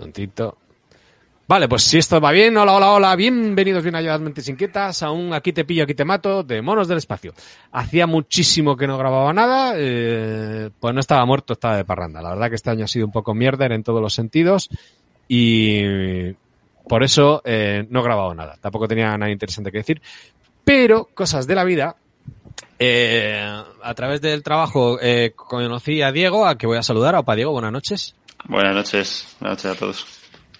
Tontito. Vale, pues si esto va bien, hola, hola, hola, bienvenidos bien a Mentes Inquietas, aún aquí te pillo, aquí te mato, de Monos del Espacio. Hacía muchísimo que no grababa nada, eh, pues no estaba muerto, estaba de parranda. La verdad que este año ha sido un poco mierder en todos los sentidos y por eso eh, no he grabado nada. Tampoco tenía nada interesante que decir. Pero, cosas de la vida, eh, a través del trabajo conocí a Diego, a que voy a saludar. Opa, Diego, buenas noches. Buenas noches, buenas noches a todos.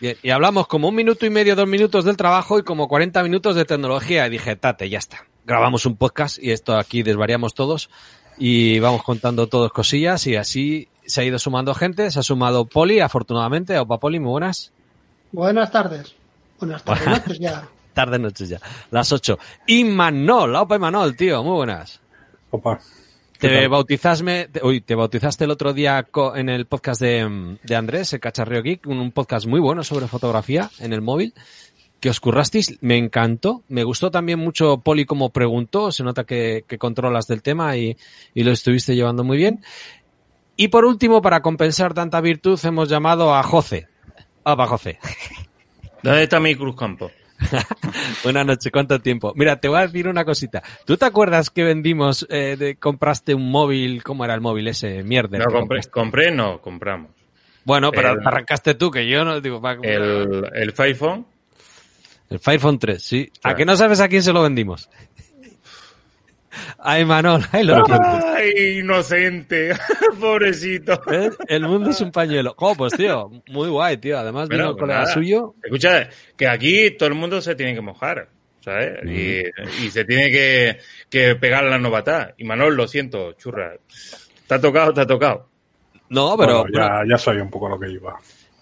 Bien, y hablamos como un minuto y medio, dos minutos del trabajo y como 40 minutos de tecnología. Y dije, tate, ya está. Grabamos un podcast y esto aquí desvariamos todos y vamos contando todos cosillas y así se ha ido sumando gente. Se ha sumado Poli, afortunadamente. Opa, Poli, muy buenas. Buenas tardes. Buenas tardes, noches ya. Tardes, noches ya. Las 8. Y Manol, Opa, Manol, tío, muy buenas. Opa. Te bautizasme, te, uy, te bautizaste el otro día co- en el podcast de, de Andrés, el Cacharreo Geek, un, un podcast muy bueno sobre fotografía en el móvil, que os currasteis, me encantó, me gustó también mucho Poli como preguntó, se nota que, que controlas del tema y, y lo estuviste llevando muy bien. Y por último, para compensar tanta virtud, hemos llamado a José. Opa, José. ¿Dónde está mi Cruzcampo? Buenas noches, ¿cuánto tiempo? Mira, te voy a decir una cosita. ¿Tú te acuerdas que vendimos, eh, de, compraste un móvil, cómo era el móvil ese, mierda? No, compré, compré, no, compramos. Bueno, pero El- arrancaste tú, que yo no digo. va- El, el Firephone, el Firephone 3, sí. ¿A que no sabes a quién se lo vendimos? Ay, Manol, ay, lo. ¡Ay, inocente! Pobrecito. ¿Eh? El mundo es un pañuelo. Oh, pues tío, muy guay, tío. Además vino Bueno, un pues colega nada. suyo. Escucha, que aquí todo el mundo se tiene que mojar, ¿sabes? Y, y se tiene que, que pegar la novatá. Y Manol, lo siento, churra. Te ha tocado, te ha tocado. No, pero. Bueno, ya, ya sabía un poco a lo que iba.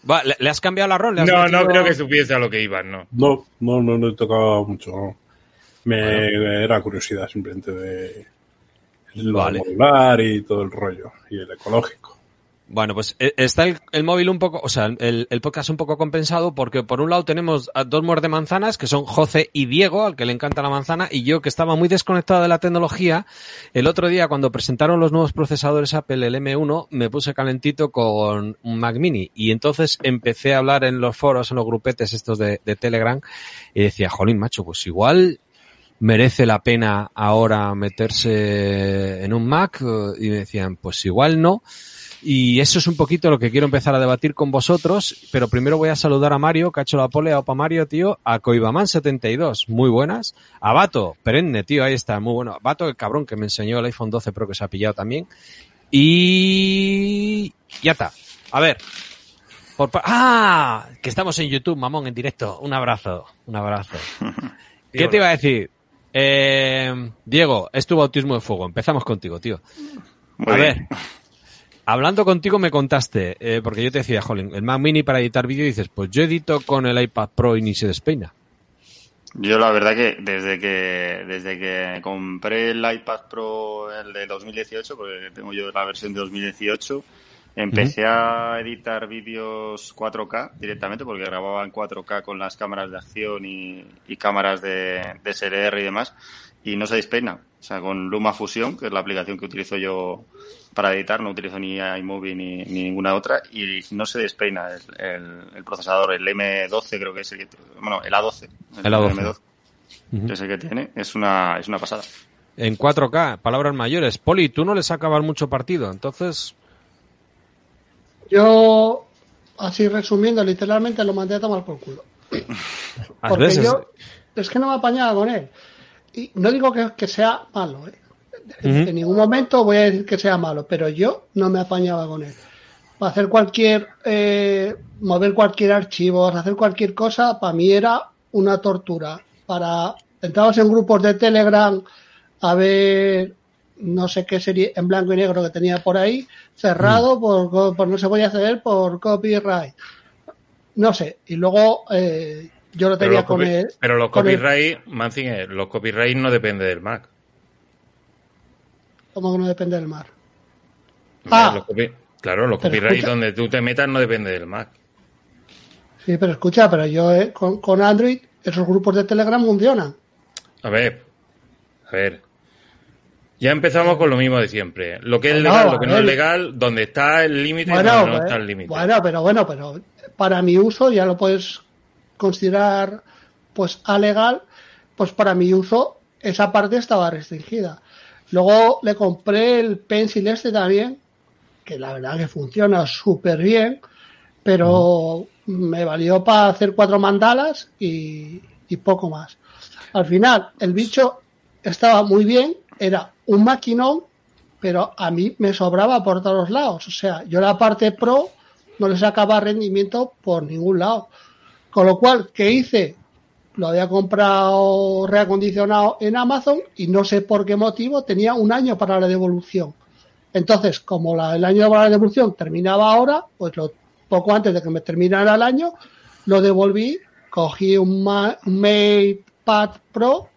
Va, ¿le, le has cambiado la rol? ¿Le has No, no creo que supiese a lo que ibas, no. No, no, no, no he tocado mucho. no. Me era curiosidad simplemente de lo Vale. modular y todo el rollo y el ecológico. Bueno, pues eh, está el, el móvil un poco, o sea, el, el podcast un poco compensado porque por un lado tenemos a dos muerde manzanas que son José y Diego, al que le encanta la manzana, y yo que estaba muy desconectado de la tecnología. El otro día cuando presentaron los nuevos procesadores Apple, el M1, me puse calentito con un Mac Mini y entonces empecé a hablar en los foros, en los grupetes estos de, de Telegram y decía, jolín, macho, pues igual merece la pena ahora meterse en un Mac y me decían, pues igual no. Y eso es un poquito lo que quiero empezar a debatir con vosotros, pero primero voy a saludar a Mario, Cacho la pole, a Opa Mario, tío, a Coibaman72, muy buenas, a Bato, perenne, tío, ahí está, muy bueno, Bato, el cabrón que me enseñó el iPhone 12 Pro que se ha pillado también, y ya está, a ver, por pa- ¡ah! Que estamos en YouTube, mamón, en directo, un abrazo, un abrazo. ¿Qué te iba a decir? Eh, Diego, es tu bautismo de fuego, empezamos contigo, tío. Muy a bien. ver, hablando contigo me contaste, eh, porque yo te decía, jolín, el Mac Mini para editar vídeo dices, pues yo edito con el iPad Pro y ni se despeina. Yo la verdad que desde que desde que compré el iPad Pro el de 2018, porque tengo yo la versión de 2018, empecé a editar vídeos 4K directamente porque grababa en 4K con las cámaras de acción y, y cámaras de, de SLR y demás y no se despeina. O sea, con LumaFusion, que es la aplicación que utilizo yo para editar, no utilizo ni iMovie ni, ni ninguna otra y no se despeina el, el- el procesador, el M12 creo que es el que, bueno, el A12, El A12. M12 que es el que tiene, es una, es una pasada. En 4K, palabras mayores. Poli, tú no le sacabas mucho partido, entonces... Yo, así resumiendo, literalmente lo mandé a tomar por culo. Porque veces- yo, es que no me apañaba con él. Y no digo que, que sea malo, ¿eh? En, ningún momento voy a decir que sea malo, pero yo no me apañaba con él. Para hacer cualquier, eh, mover cualquier archivo, hacer cualquier cosa, para mí era una tortura. Para, entrabas en grupos de Telegram a ver, no sé qué serie en blanco y negro que tenía por ahí, cerrado por, co- por no se podía hacer por copyright. No sé, y luego eh, yo lo tenía con él. pero los el- copyright, Mancinger, los copyright no depende del Mac. como que no depende del mar. Ah. Los claro, los copyright escucha- donde tú te metas no depende del Mac. Sí, pero escucha, pero yo eh, con, con Android, esos grupos de Telegram funcionan. A ver, a ver. Ya empezamos con lo mismo de siempre. Lo que es legal, lo que no es legal, donde está el límite y Bueno, donde no pues, está el límite. bueno, pero bueno, pero para mi uso, ya lo puedes considerar pues alegal, pues para mi uso esa parte estaba restringida. Luego le compré el pencil este también, que la verdad que funciona súper bien, pero me valió para hacer cuatro mandalas y, y poco más. Al final, el bicho estaba muy bien, era un maquinón, pero a mí me sobraba por todos lados. O sea, yo la parte pro no le sacaba rendimiento por ningún lado. Con lo cual, ¿qué hice? Lo había comprado reacondicionado en Amazon y no sé por qué motivo tenía un año para la devolución. Entonces, como la, el año para la devolución terminaba ahora, pues lo, poco antes de que me terminara el año, lo devolví, cogí un, Ma- Pro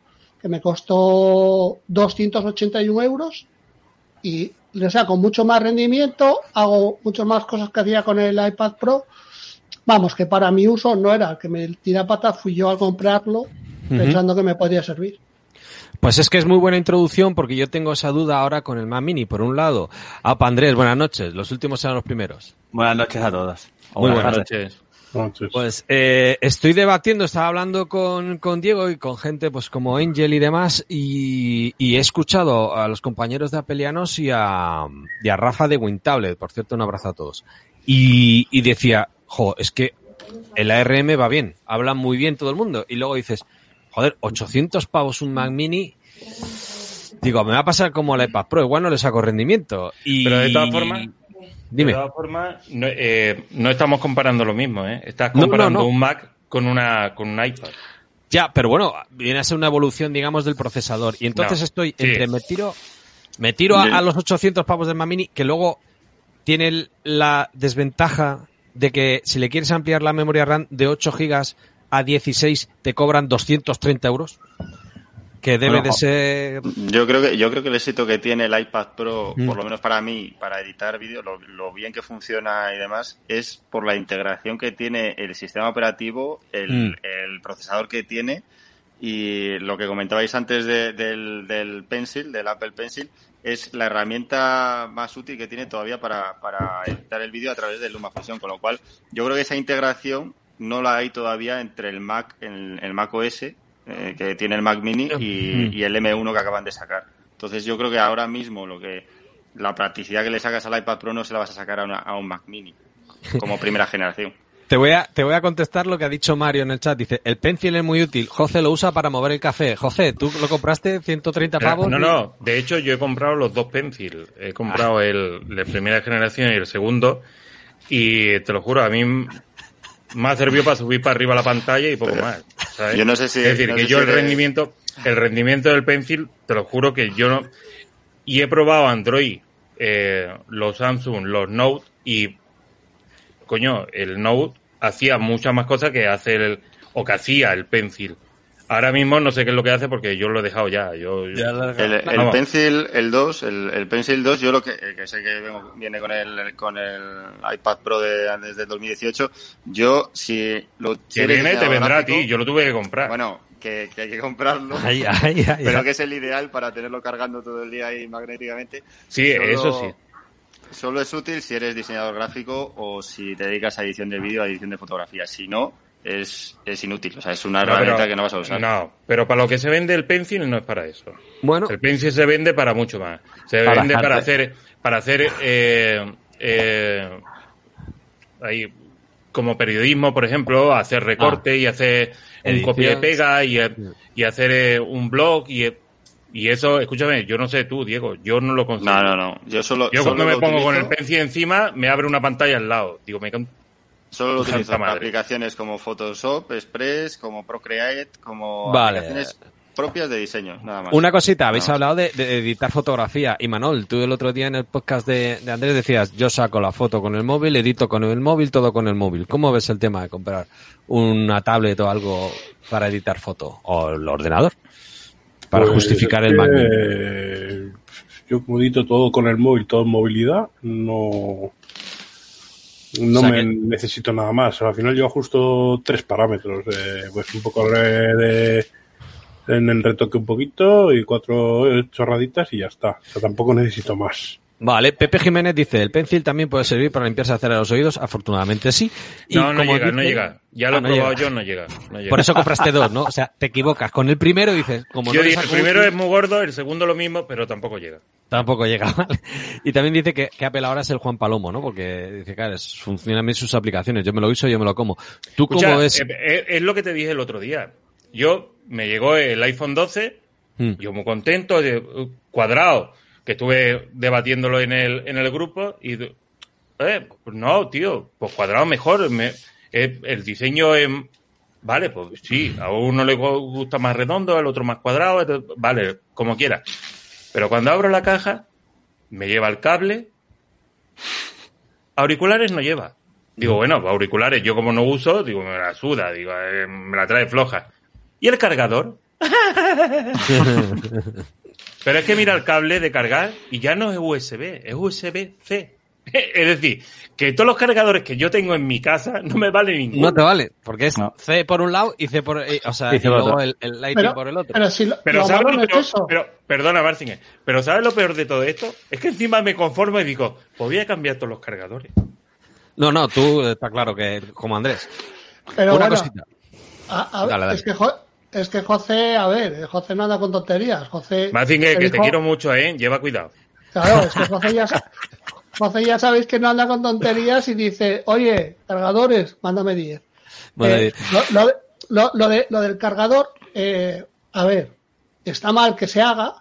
que me costó 281 euros y le saco mucho más rendimiento, hago muchas más cosas que hacía con el iPad Pro. Vamos, que para mi uso no era el que me tira pata, fui yo a comprarlo pensando que me podía servir. Pues es que es muy buena introducción porque yo tengo esa duda ahora con el Mac Mini. Por un lado, Apa Andrés, buenas noches. Los últimos serán los primeros. Buenas noches a todos. O Muy buenas buenas noches. Entonces, Pues eh, estoy debatiendo, estaba hablando con, con Diego y con gente pues como Angel y demás y, y he escuchado a los compañeros de Apelianos y a, y a Rafa de WinTablet, por cierto un abrazo a todos. Y, y decía, jo, es que el ARM va bien, habla muy bien todo el mundo y luego dices, joder, 800 pavos un Mac Mini, digo, me va a pasar como el iPad Pro, igual no le saco rendimiento. Y, Pero de todas formas, dime. De todas formas, no, eh, no estamos comparando lo mismo, ¿eh? Estás no, comparando no. un Mac con una con un iPad. Ya, pero bueno, viene a ser una evolución, digamos, del procesador. Y entonces estoy sí. entre me tiro, me tiro a, los 800 pavos del Mac Mini, que luego tiene el- la desventaja de que si le quieres ampliar la memoria RAM de 8 gigas a 16 te cobran 230 euros. Que debe Bueno, de ser... Yo creo que yo creo que el éxito que tiene el iPad Pro, Mm. por lo menos para mí, para editar vídeo, lo, lo bien que funciona y demás, es por la integración que tiene el sistema operativo, el, Mm. el procesador que tiene y lo que comentabais antes de- del, del Pencil, del Apple Pencil, es la herramienta más útil que tiene todavía para, para editar el vídeo a través de LumaFusion, con lo cual yo creo que esa integración no la hay todavía entre el Mac, el, el Mac OS, eh, que tiene el Mac Mini y, Mm. y el M1 que acaban de sacar. Entonces yo creo que ahora mismo lo que la practicidad que le sacas al iPad Pro no se la vas a sacar a, una- a un Mac Mini como primera generación. Te voy, a, te voy a contestar lo que ha dicho Mario en el chat. Dice, el Pencil es muy útil. José lo usa para mover el café. José, ¿tú lo compraste 130 pavos? No, no. De hecho, yo he comprado los dos Pencil. He comprado Ah. el de primera generación y el segundo. Y te lo juro, a mí ha servido para subir para arriba la pantalla y poco más. ¿sabes? Yo no sé si- Es decir, no que yo si el eres- rendimiento, el rendimiento del Pencil, te lo juro que yo no. Y he probado Android, eh, los Samsung, los Note y coño, el Note hacía muchas más cosas que hace el, o que hacía el Pencil. Ahora mismo no sé qué es lo que hace porque yo lo he dejado ya. Yo, El. Pencil, el 2, el, el Pencil 2, yo lo que, que sé que vengo- viene con el, con el iPad Pro de, desde el 2018, yo si lo si viene te vendrá a ti, yo lo tuve que comprar. Bueno, que, que hay que comprarlo. Ay, ay, ay, pero ay. que es el ideal para tenerlo cargando todo el día ahí magnéticamente. sí, Solo- eso sí. Solo es útil si eres diseñador gráfico o si te dedicas a edición de vídeo, a edición de fotografía. Si no, es, es inútil. O sea, es una No, herramienta pero- que no vas a usar. No, pero para lo que se vende el Pencil no es para eso. Bueno, El Pencil se vende para mucho más. Se Para vende para hacer, para hacer, eh, eh, ahí, como periodismo, por ejemplo, hacer recorte y hacer un Edición. copia y pega y, eh, y hacer eh, un blog y, eh, y eso, escúchame, yo no sé tú, Diego, yo no lo consigo. No, no, no. Yo solo, Yo solo cuando me pongo con el Pencil encima, me abre una pantalla al lado. Digo, me Solo lo utilizo para aplicaciones como Photoshop, Express, como Procreate, como Vale. aplicaciones propias de diseño, nada más. Una cosita, habéis hablado de, de editar fotografía. Y Manol, tú el otro día en el podcast de, de Andrés decías, yo saco la foto con el móvil, edito con el móvil, todo con el móvil. ¿Cómo ves el tema de comprar una tablet o algo para editar foto? ¿O el ordenador? Para Pues justificar el que, Mac. Mini. eh, Yo como edito todo con el móvil, todo en movilidad, no, no O sea me que- necesito nada más. Al final yo ajusto tres parámetros, eh, pues un poco de, de- en el retoque un poquito y cuatro chorraditas y ya está. O sea, tampoco necesito más. Vale, Pepe Jiménez dice, el pencil también puede servir para limpiarse la cera de los oídos. Afortunadamente sí. Y No, no como llega, no llega. Ya lo Ah, he no probado llega. yo, no llega. no llega. Por eso compraste dos, ¿no? O sea, te equivocas. Con el primero dices, como Yo no dije, el primero es muy gordo, el segundo lo mismo, pero tampoco llega. Tampoco llega, ¿vale? Y también dice que, que Apple ahora es el Juan Palomo, ¿no? Porque dice, claro, es- funcionan bien sus aplicaciones. Yo me lo uso, yo me lo como. ¿Tú Escucha, cómo ves? eh, eh, es lo que te dije el otro día. Yo me llegó el iPhone 12, Mm. yo muy contento, cuadrado, que estuve debatiéndolo en el, en el grupo y, eh, pues no, tío, pues cuadrado mejor. me- eh, el diseño es, vale, pues sí, a uno le gusta más redondo, al otro más cuadrado, vale, como quiera. Pero cuando abro la caja, me lleva el cable, auriculares no lleva. Digo, bueno, auriculares yo como no uso, digo, me la suda, digo, eh, me la trae floja. ¿Y el cargador? Pero es que mira el cable de cargar y ya no es USB, es USB-C. Es decir, que todos los cargadores que yo tengo en mi casa no me valen ninguno. No te vale, porque es No. C por un lado y C por, eh, o sea, Y luego el, el Lightning Pero, por el otro. pero si lo, Pero lo ¿sabes lo es. Pero, perdona, Barcinger, pero ¿sabes lo peor de todo esto? Es que encima me conformo y digo, pues voy a cambiar todos los cargadores. No, no, tú está claro que como Andrés. Pero Una bueno, cosita. a- a- Dale, dale. Es, que es que José, a ver, José no anda con tonterías. José. Barcinger, se que te quiero mucho, ¿eh? Lleva cuidado. Claro, es que José ya, José ya sabéis que no anda con tonterías y dice, oye, cargadores, mándame 10. Bueno, Eh, lo, lo de- lo- lo de- lo del cargador, eh, a ver, está mal que se haga,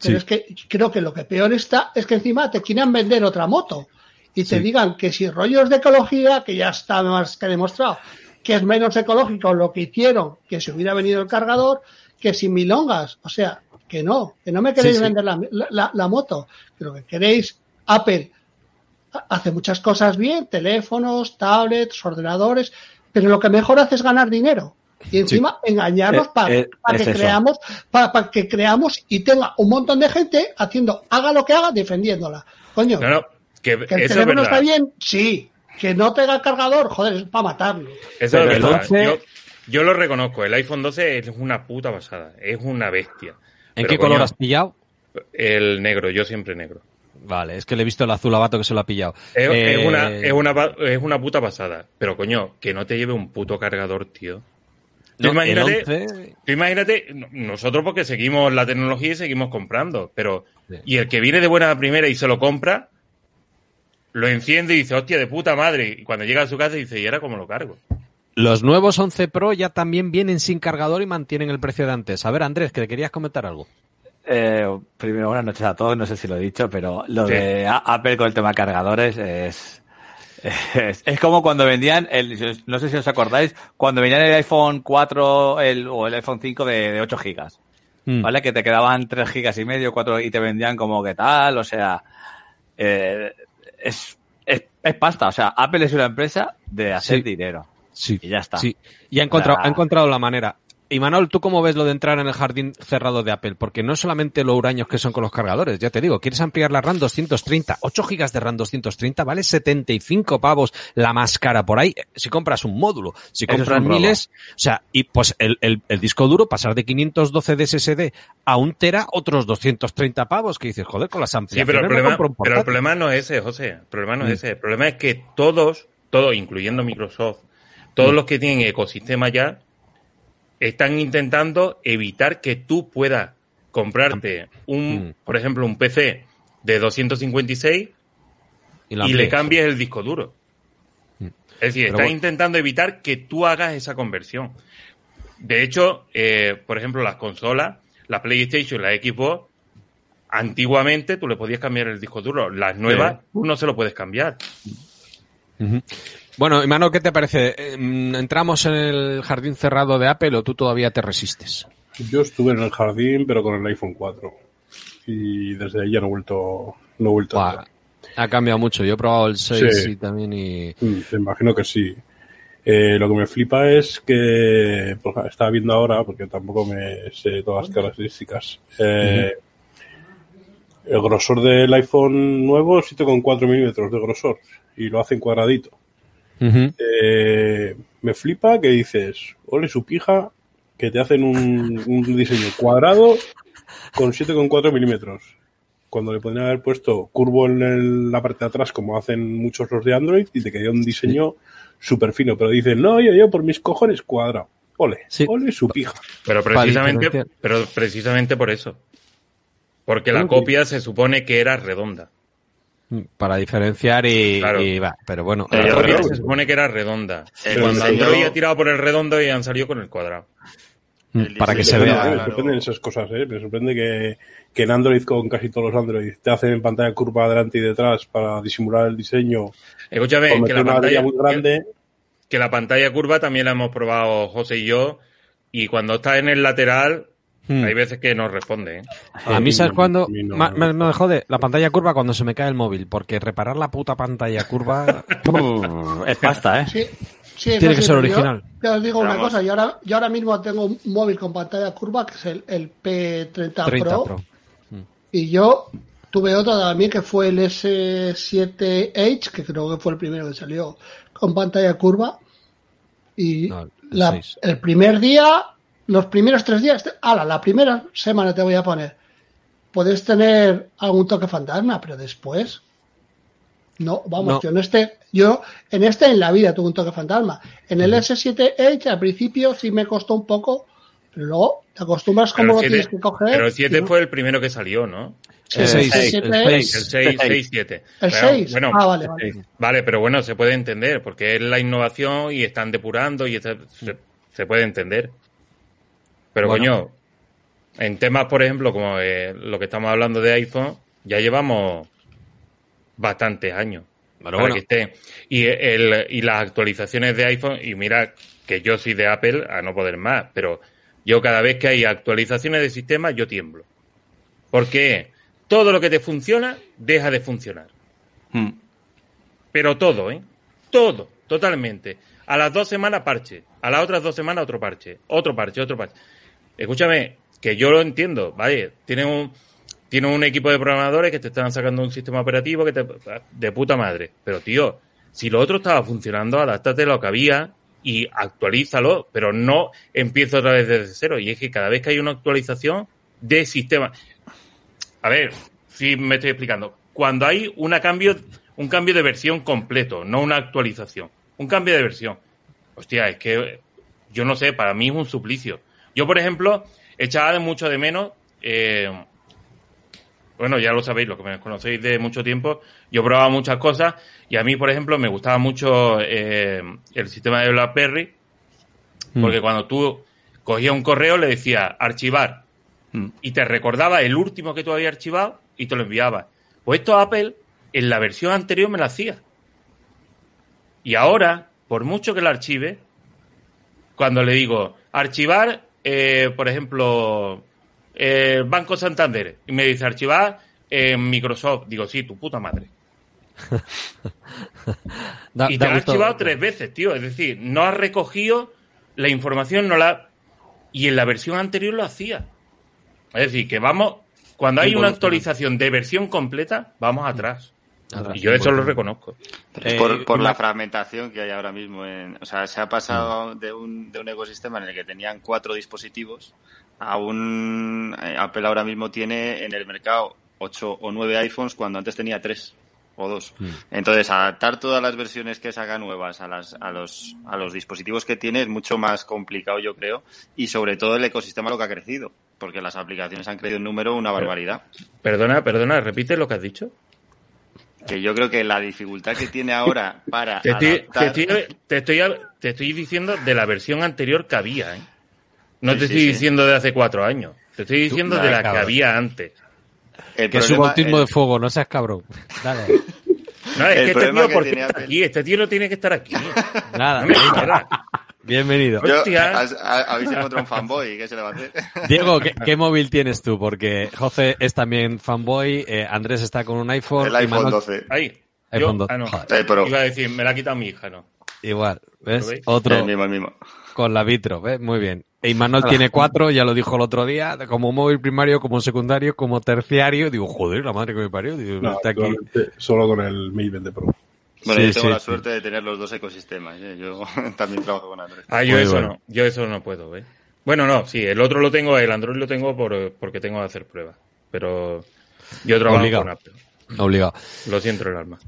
pero Sí. es que creo que lo que peor está es que encima te quieran vender otra moto y te Sí. digan que si rollos de ecología, que ya está más que demostrado, que es menos ecológico lo que hicieron que si hubiera venido el cargador, que sin milongas, o sea, que no, que no me queréis Sí, sí. vender la, la- la moto, que lo que queréis, Apple ha- hace muchas cosas bien, teléfonos, tablets, ordenadores, pero lo que mejor hace es ganar dinero. Y encima engañarnos Eh, para eh, que es eso. creamos, para que creamos y tenga un montón de gente haciendo, haga lo que haga, defendiéndola. Coño, que, que el teléfono está bien, sí. Que no tenga cargador, joder, es para matarlo. Eso es el verdad. 11 Yo, yo lo reconozco. El iPhone 12 es una puta pasada. Es una bestia. ¿En Pero, qué color has pillado? El negro, yo siempre negro. Vale, es que le he visto el azul abato que se lo ha pillado. Es, Eh, es una, es, una, es una puta pasada. Pero coño, que no te lleve un puto cargador, tío. Tú no, imagínate, el 11, tú imagínate, no- nosotros porque seguimos la tecnología y seguimos comprando, pero Sí. y el que viene de buena primera y se lo compra, lo enciende y dice, hostia, de puta madre. Y cuando llega a su casa dice, ¿y ahora cómo lo cargo? Los nuevos 11 Pro ya también vienen sin cargador y mantienen el precio de antes. A ver, Andrés, que le querías comentar algo. Eh, primero, buenas noches a todos. No sé si lo he dicho, pero lo Sí. de Apple con el tema de cargadores es, es, es como cuando vendían, el, no sé si os acordáis, cuando vendían el iPhone 4 el, o el iPhone 5 de, de 8 gigas. Mm. ¿Vale? Que te quedaban 3 gigas y medio, 4 y te vendían como que tal, o sea, eh, es, es, es pasta. O sea, Apple es una empresa de hacer Sí. dinero. Sí. Y ya está. Sí. Y ha encontrado, ha encontrado la manera. Y Manuel, ¿tú cómo ves lo de entrar en el jardín cerrado de Apple? Porque no solamente lo huraños que son con los cargadores, ya te digo, quieres ampliar la RAM 230, 8 gigas de RAM 230, vale 75 pavos la más cara por ahí, si compras un módulo, si es compras miles, o sea, y pues el, el, el disco duro pasar de 512 de SSD a un tera, otros 230 pavos, que dices, joder, con las Sí, ampliaciones pero el, problema, pero el problema no es ese, José. El problema no es Mm. ese. El problema es que todos, todos, incluyendo Microsoft, todos Mm. los que tienen ecosistema ya, están intentando evitar que tú puedas comprarte un, Mm. por ejemplo, un PC de 256 Y, le cambies el disco duro. Mm. Es decir, Pero están bueno. intentando evitar que tú hagas esa conversión. De hecho, eh, por ejemplo, las consolas, la PlayStation, la Xbox, antiguamente tú le podías cambiar el disco duro. Las nuevas, tú no se lo puedes cambiar. Bueno, Imano, ¿qué te parece? Eh, ¿Entramos en el jardín cerrado de Apple o tú todavía te resistes? Yo estuve en el jardín, pero con el iPhone 4. Y desde ahí ya no he vuelto, no he vuelto a ha cambiado mucho. Yo he probado el 6 Sí. y también y... Mm, Me imagino que sí. Eh, lo que me flipa es que pues, estaba viendo ahora, porque tampoco me sé todas las características. Eh, El grosor del iPhone nuevo es 7,4 milímetros de grosor y lo hacen cuadradito. Eh, me flipa que dices, ole su pija, que te hacen un, un diseño cuadrado con 7,4 milímetros. cuando le podrían haber puesto curvo en el- la parte de atrás, como hacen muchos los de Android, y te quedaría un diseño súper fino. Pero dicen, no, yo, yo por mis cojones cuadrado. Ole, Sí. ole su pija. Pero precisamente, pero precisamente por eso. Porque la copia se supone que era redonda. Para diferenciar y, Claro. y va. Pero bueno, Eh, La yo se supone que era redonda. El cuando diseño- Android ha tirado por el redondo y han salido con el cuadrado. el para que se vea. claro. Me sorprenden esas cosas, ¿eh? Me sorprende que, que en Android, con casi todos los Android, te hacen en pantalla curva adelante y detrás para disimular el diseño. Escúchame, o que la, pantalla, muy grande. que la pantalla curva también la hemos probado José y yo. Y cuando está en el lateral, Hmm. hay veces que no responde. ¿eh? A mí, ¿sabes cuándo? no. Me, me jode la pantalla curva cuando se me cae el móvil, porque reparar la puta pantalla curva. Es pasta, ¿eh? Sí, sí, eso Tiene que sí, ser pero yo original. Te os digo una Vamos. cosa, yo ahora, yo ahora mismo tengo un móvil con pantalla curva, que es el, el P30 30 Pro, Pro. y yo tuve otro también que fue el S7H, que creo que fue el primero que salió con pantalla curva, y No, el la- 6. el primer día, los primeros tres días, ala, la primera semana te voy a poner, puedes tener algún toque fantasma, pero después no, vamos, No. yo en este, yo en este en la vida tuve un toque fantasma. En el S7H al principio sí me costó un poco, pero luego te acostumbras Pero como el lo 7 tienes que coger. pero el 7 y no- fue el primero que salió, ¿no? El el 6. seis. El El 6. 6, 6, 7. El Pero, 6. Bueno, ah, vale, vale. Vale, pero bueno, se puede entender, porque es la innovación y están depurando y está- se, se puede entender. Pero Bueno. coño, en temas, por ejemplo, como eh, lo que estamos hablando de iPhone, ya llevamos bastantes años. Para bueno. que esté. Y, el, y las actualizaciones de iPhone, y mira que yo soy de Apple a no poder más, pero yo cada vez que hay actualizaciones de sistema, yo tiemblo. Porque todo lo que te funciona, deja de funcionar. Mm. Pero todo, ¿eh? Todo, totalmente. A las dos semanas parche, a las otras dos semanas otro parche, otro parche, otro parche. Escúchame, que yo lo entiendo, ¿vale? Tienen un, tienen un equipo de programadores que te están sacando un sistema operativo que te, de puta madre. Pero tío, si lo otro estaba funcionando, adáptate lo que había y actualízalo, pero no empieza otra vez desde cero. Y es que cada vez que hay una actualización de sistema, a ver, si me estoy explicando. Cuando hay una cambio, un cambio de versión completo, no una actualización. Un cambio de versión. Hostia, es que yo no sé, para mí es un suplicio. Yo, por ejemplo, echaba de mucho de menos, eh, bueno, ya lo sabéis, lo que me conocéis de mucho tiempo, yo probaba muchas cosas y a mí, por ejemplo, me gustaba mucho eh, el sistema de BlackBerry, porque cuando tú cogías un correo le decías archivar Mm. y te recordaba el último que tú habías archivado y te lo enviaba. Pues esto Apple en la versión anterior me lo hacía. Y ahora, por mucho que lo archive, cuando le digo archivar, eh, por ejemplo, el Banco Santander, y me dice archivar en Microsoft, digo, sí, tu puta madre. Da- y te ha gusto- archivado tres veces, tío. Es decir, no has recogido la información, no la. Y en la versión anterior lo hacía. Es decir, que vamos. Cuando hay una actualización de versión completa, vamos atrás. Y yo eso lo reconozco. Eh, por, por una- la fragmentación que hay ahora mismo. En, o sea, se ha pasado de, un, de un ecosistema en el que tenían cuatro dispositivos a un... eh, Apple ahora mismo tiene en el mercado ocho o nueve iPhones cuando antes tenía tres o dos. Entonces, adaptar todas las versiones que saca nuevas a, las, a, los, a los dispositivos que tiene es mucho más complicado, yo creo. Y sobre todo el ecosistema lo que ha crecido. Porque las aplicaciones han crecido en número una barbaridad. Perdona, perdona, repite lo que has dicho. Que yo creo que la dificultad que tiene ahora para Te estoy, te, adaptar... estoy, te, estoy, te estoy diciendo de la versión anterior que había, ¿eh? No Sí, te sí, estoy sí. diciendo de hace cuatro años. Te estoy diciendo de la que había antes. El Que es un problema- bautismo el- de fuego, no seas cabrón. Dale. No, es El que este tío, que ¿por qué tiene está Apple- aquí? Este tío no tiene que estar aquí. Nada. No me. Bienvenido. Yo, habéis encontrado un fanboy, ¿qué se le va a hacer? Diego, ¿qué, qué móvil tienes tú? Porque José es también fanboy, eh, Andrés está con un iPhone. El iPhone Manuel- 12. Ahí. iPhone Yo- 12. ah, no. Eh, pero Iba a decir, me la ha quitado mi hija, ¿no? Igual, ¿ves? Otro el mismo, el mismo. con la Vitro, ¿ves? Muy bien. E Manuel tiene cuatro, ya lo dijo el otro día, como móvil primario, como secundario, como terciario. Digo, joder, la madre que me parió. Digo, No, está aquí. actualmente solo con el Mate 20 Pro. Bueno, Sí, yo tengo sí, la sí. suerte de tener los dos ecosistemas. ¿eh? Yo también trabajo con Android. Ah, yo Muy eso bueno. no. Yo eso no puedo, ¿eh? Bueno, no, sí, el otro lo tengo, el Android lo tengo por, porque tengo que hacer pruebas. Pero Yo trabajo Obligado. con Apple. Obligado. Lo siento en el alma.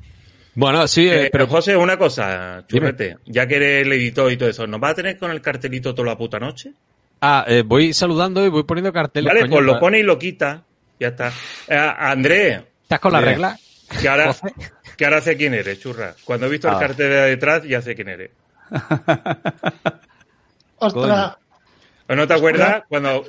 Bueno, sí, eh, Eh, pero José, una cosa, churrete. Ya que eres el editor y todo eso, ¿nos vas a tener con el cartelito toda la puta noche? ah, eh, voy saludando y voy poniendo carteles. Vale, coño, pues lo pone y lo quita. Ya está. Eh, Andrés, ¿Estás con la regla? que ahora, José. Que ahora sé quién eres, churra. Cuando he visto el Ah. cartel de detrás, ya sé quién eres. Ostras, ¿O no te acuerdas cuando,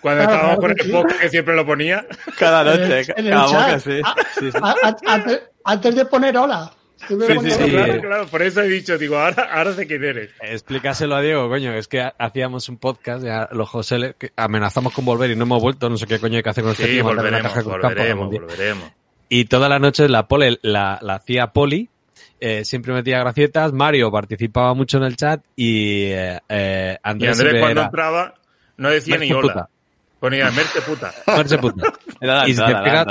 cuando Claro, estábamos claro con el sí. podcast que siempre lo ponía? Cada en noche, el- en el cada boca, sí. Ah, Sí, sí. a- a- antes, antes de poner hola. Sí, Claro, claro, claro, por eso he dicho, digo, ahora, ahora sé quién eres. Explícaselo a Diego, coño, es que ha- hacíamos un podcast, ya los José le- que amenazamos con volver y no hemos vuelto, no sé qué coño hay que hacer con este Sí, tío, volveremos, volveremos, volveremos. Y toda la noche la pole la, la hacía Poli, eh, siempre metía gracietas, Mario participaba mucho en el chat y eh, eh, Y Andrés, Andrés cuando era, entraba no decía Merce ni hola. puta. Ponía Merte puta. "Marche puta". Y si te fijas.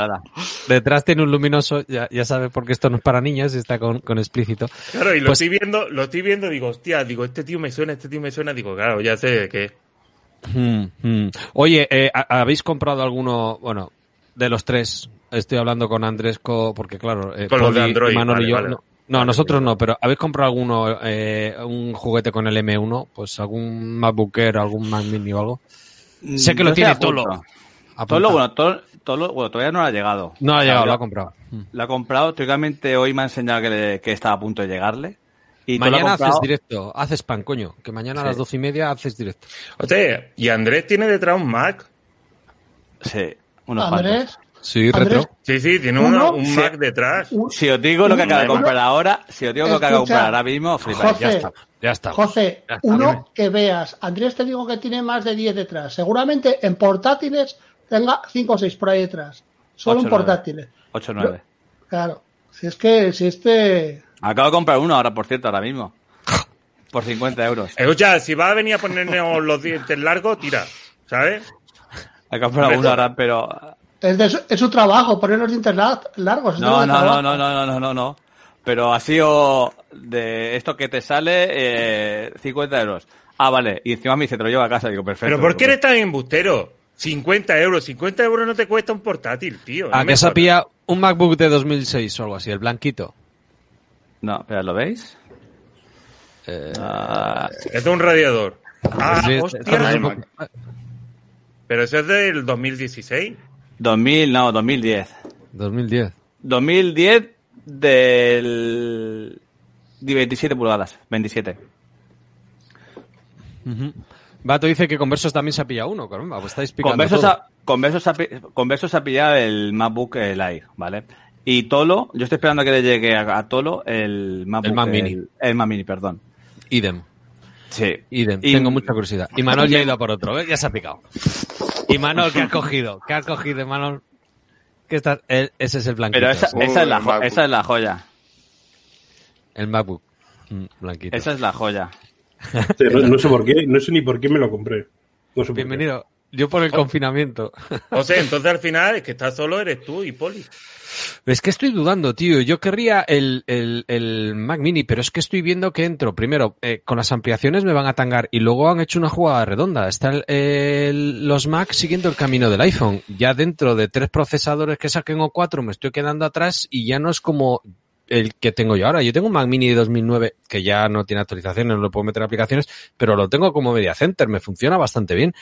Detrás tiene un luminoso, ya, ya sabes porque esto no es para niños está con, con explícito. Claro, y lo Pues- estoy viendo, lo estoy viendo, digo, hostia, digo, este tío me suena, este tío me suena, digo, claro, ya sé qué. Hmm, hmm. Oye, eh, ¿ha- ¿habéis comprado alguno, bueno, de los tres? Estoy hablando con Andrés, co- porque claro, eh, Con los de Android, Imanol vale, y yo, vale. no, no, Vale, nosotros vale. no, pero ¿habéis comprado alguno, eh, un juguete con el M1? Pues algún MacBook Air, algún Mac Mini o algo. Sé que lo tiene. Tolo. Tolo, bueno, Tolo, Tolo- bueno, todavía no le ha llegado. No ha llegado, Lo ha comprado. Hmm. Lo ha comprado. Teóricamente hoy me ha enseñado que, le- que estaba a punto de llegarle. Y Mañana haces directo, haces spam, coño, que mañana a las doce y media haces directo. Hostia, y Andrés tiene detrás un Mac. Sí, unos Andrés, cuantos. Sí, retro. Sí, sí, tiene ¿Uno? un Sí. Mac detrás. Si os digo lo que acaba de comprar ahora, si os digo lo que acaba de comprar ahora mismo, flipáis. José, Ya está, ya está. José, Ya está, uno dime. que veas. Andrés te digo que tiene más de 10 detrás. Seguramente en portátiles tenga 5 o 6 por ahí detrás. Solo Ocho, en nueve. portátiles. 8 9. Claro. Si es que, si este. Acabo de comprar uno ahora, por cierto, ahora mismo. Por 50 euros. Escucha, si va a venir a ponernos los dientes largos, tira, ¿sabes? He comprado Hombre, uno ahora, pero... Es, de su, es su trabajo, poner los dientes lar- largos. No, no, no, no, no, no, no, no, no. Pero así o de esto que te sale, eh, 50 euros. Ah, vale. Y encima me dice, te lo llevo a casa. Digo, perfecto. Pero ¿por qué eres tan embustero? 50 euros. 50 euros no te cuesta un portátil, tío. no ¿A me que se ha pillado un MacBook de 2006 o algo así, el blanquito? No, espera, ¿lo veis? Eh, Ah, Es de un radiador. Ah, sí, hostia. Pero eso es del 2016. 2000, no, 2010. 2010. 2010 del... De 27 pulgadas, 27. Ujú. Vato dice que Conversos también se ha pillado uno, caramba, pues estáis picando Conversos todo. ha, Conversos, ha, Conversos ha pillado el MacBook el Air, ¿vale? Y Tolo, yo estoy esperando a que le llegue a, a Tolo el MacBook. El Mac Mini. El, Mac Mini, perdón. Idem, Sí. idem. Y- Tengo mucha curiosidad. Y Manol ya ha ido a por otro, ¿ves? Ya se ha picado. Y Manol, ¿qué has cogido? ¿Qué has cogido, Manol? ¿Qué estás? el- ese es el blanquito. Pero esa, es la, el jo- MacBook. esa es la joya. El MacBook. Mm, blanquito. Esa es la joya. Sí, no, no sé por qué, no sé ni por qué me lo compré. No sé por qué. Bienvenido. Yo por el confinamiento. O sea, entonces al final es que estás solo eres tú y Poli. Es que estoy dudando, tío. Yo querría el, el, el Mac Mini, pero es que estoy viendo que entro. Primero, eh, con las ampliaciones me van a tangar y luego han hecho una jugada redonda. Están los Mac siguiendo el camino del iPhone. Ya dentro de tres procesadores que saquen o cuatro me estoy quedando atrás y ya no es como el que tengo yo ahora. Yo tengo un Mac Mini de 2009 que ya no tiene actualizaciones, no le puedo meter aplicaciones, pero lo tengo como media center, me funciona bastante bien.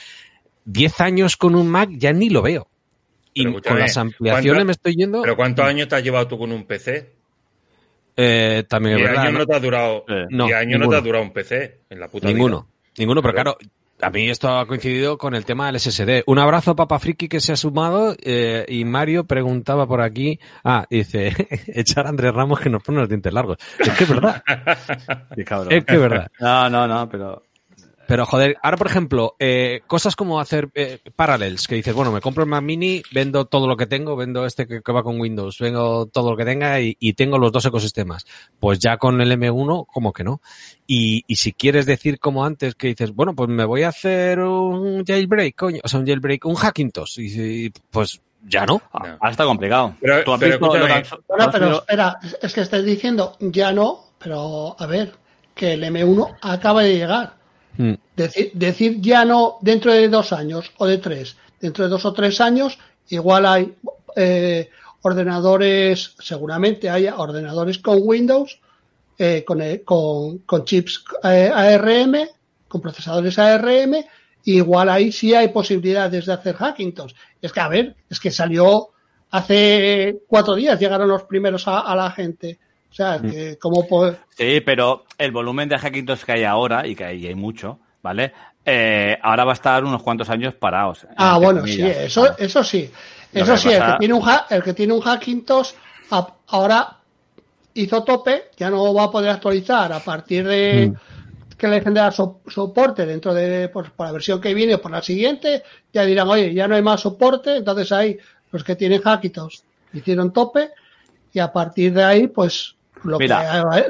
Diez años con un Mac ya ni lo veo. Y Pero con las ampliaciones ¿cuánto- me estoy yendo. Pero ¿cuántos años te has llevado tú con un PC? Eh, también es 10 verdad. años ¿no? no te ha durado, Eh, 10 no, años no ninguno. te ha durado un PC en la puta Ninguno. vida. Ninguno, pero Claro. a mí esto ha coincidido con el tema del SSD. Un abrazo, Papa Friki, que se ha sumado. eh, y Mario preguntaba por aquí. Ah, dice, echar a Andrés Ramos que nos pone los dientes largos. Es que es verdad. Qué cabrón. es que es verdad. No, no, no, pero... Pero joder, ahora por ejemplo, eh, cosas como hacer eh, parallels, que dices, bueno, me compro el Mac Mini, vendo todo lo que tengo, vendo este que, que va con Windows, vendo todo lo que tenga y, y tengo los dos ecosistemas. Pues ya con el M1, como que no. Y, y si quieres decir como antes, que dices, bueno, pues me voy a hacer un jailbreak, coño, o sea, un jailbreak, un Hackintosh, y, y, pues ya no. Ah, No. Ahora está complicado. Pero- ¿Tú has pero visto lo Bueno, pero espera, es que estáis diciendo ya no, pero a ver, que el M1 acaba de llegar. Mm. Decir, ya no dentro de dos años o de tres, dentro de dos o tres años, igual hay, eh, ordenadores, seguramente haya ordenadores con Windows, eh, con, eh, con, con, chips eh, ARM, con procesadores ARM, igual ahí sí hay posibilidades de hacer Hackintosh. Es que, a ver, es que salió hace cuatro días, llegaron los primeros a la gente. O sea, que como... Sí, pero el volumen de Hackintosh que hay ahora, y que hay, hay mucho, ¿vale? Eh, ahora va a estar unos cuantos años parados. Ah, bueno, sí, eso, ¿vale? eso sí. Eso sí, pasa... el, que tiene un el que tiene un Hackintosh ahora hizo tope, ya no va a poder actualizar a partir de mm. que le dar so soporte dentro de por, por, la versión que viene o por la siguiente, ya dirán, oye, ya no hay más soporte, entonces ahí los que tienen Hackintosh hicieron tope y a partir de ahí, pues lo que,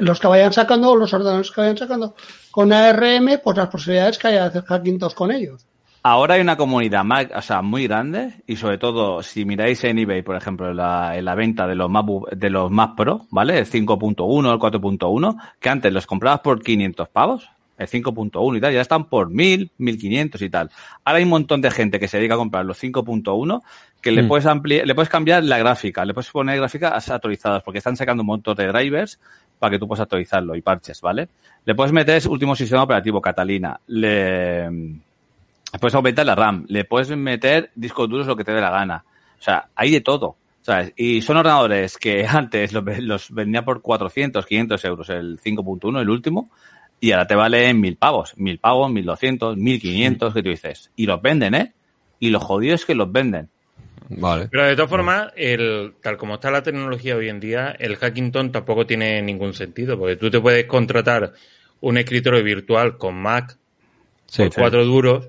los que vayan sacando, los ordenadores que vayan sacando con ARM, pues las posibilidades que haya de hacer Hackintosh con ellos. Ahora hay una comunidad más, o sea, muy grande y sobre todo si miráis en eBay, por ejemplo, en la, en la venta de los MacBook, de los Mac Pro, ¿vale? El 5.1, el 4.1, que antes los comprabas por 500 pavos, el 5.1 y tal, ya están por 1000, 1500 y tal. Ahora hay un montón de gente que se dedica a comprar los 5.1 que mm. le puedes ampliar, le puedes cambiar la gráfica, le puedes poner gráficas actualizadas porque están sacando un montón de drivers para que tú puedas actualizarlo y parches, ¿vale? Le puedes meter último sistema operativo Catalina, le puedes aumentar la RAM, le puedes meter discos duros lo que te dé la gana. O sea, hay de todo. ¿sabes? Y son ordenadores que antes los, los vendía por 400, 500 euros, el 5.1, el último, y ahora te vale mil pavos, mil pavos, mil doscientos, mil quinientos, que tú dices. Y los venden, ¿eh? Y lo jodido es que los venden. Vale. Pero de todas formas, el, tal como está la tecnología hoy en día, el Hackington tampoco tiene ningún sentido, porque tú te puedes contratar un escritorio virtual con Mac sí, por cuatro duros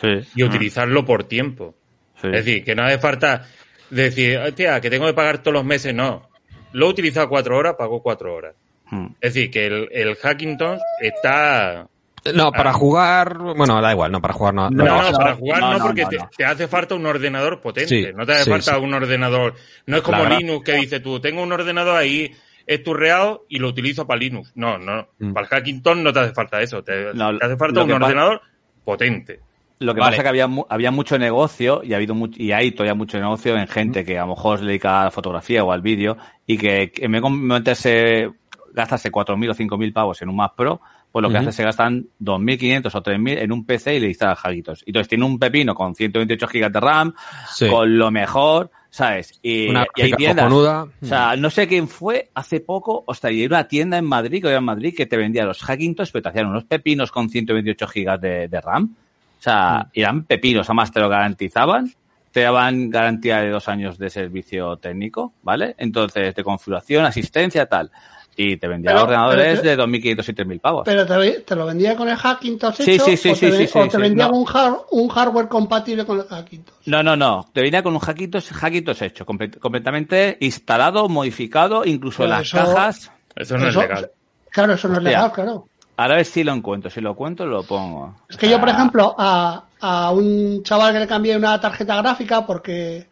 Sí. y utilizarlo por tiempo. Sí. Es decir, que no hace falta decir, hostia, que tengo que pagar todos los meses, no. Lo he utilizado cuatro horas, pago cuatro horas. Hmm. Es decir, que el, el Hackington está... No, para jugar, bueno, da igual, no, para jugar no. No, no, no, para jugar no, porque no, te, no. te hace falta un ordenador potente. Sí, no te hace sí, falta sí. un ordenador. No es como Linux que dice tú, tengo un ordenador ahí esturreado y lo utilizo para Linux. No, no. Mm. Para el Hackington no te hace falta eso. Te, No, te hace falta un ordenador potente. Lo que Vale. pasa es que había, mu- había mucho negocio y ha habido y hay todavía mucho negocio en gente que a lo mejor se dedica a la fotografía o al vídeo y que, que en vez de meterse, gastarse 4.000 o 5.000 pavos en un Mac Pro, pues lo que Ujú. hace es que gastan 2.500 o 3.000 en un PC y le instalan Jaguitos. Y entonces tiene un pepino con 128 GB de RAM, Sí. con lo mejor, ¿sabes? Y, Una y hay tiendas. cojonuda. O sea, no sé quién fue hace poco, o sea, y hay una tienda en Madrid, que había en Madrid, que te vendía los Hackintosh, pero te hacían unos pepinos con 128 gigas de, de RAM. O sea, y eran pepinos, además te lo garantizaban, te daban garantía de dos años de servicio técnico, ¿vale? Entonces, de configuración, asistencia, tal. Y te vendía Pero- ordenadores pero de 2.500 y 3.000 pavos. Pero te, te lo vendía con el Hackintosh Sí, hecho sí, sí, o sí, te, sí, sí, o te sí, vendía no. un, har- un hardware compatible con el Hackintosh. No, no, no. Te venía con un Hackintosh, Hackintosh hecho, comple- completamente instalado, modificado, incluso Pero las eso- cajas. Eso no Eso- es legal. Claro, eso no es legal, claro. Ahora a ver si lo encuentro. Si lo encuentro, lo pongo. Es que yo, por Ah, ejemplo, a, a un chaval que le cambié una tarjeta gráfica porque...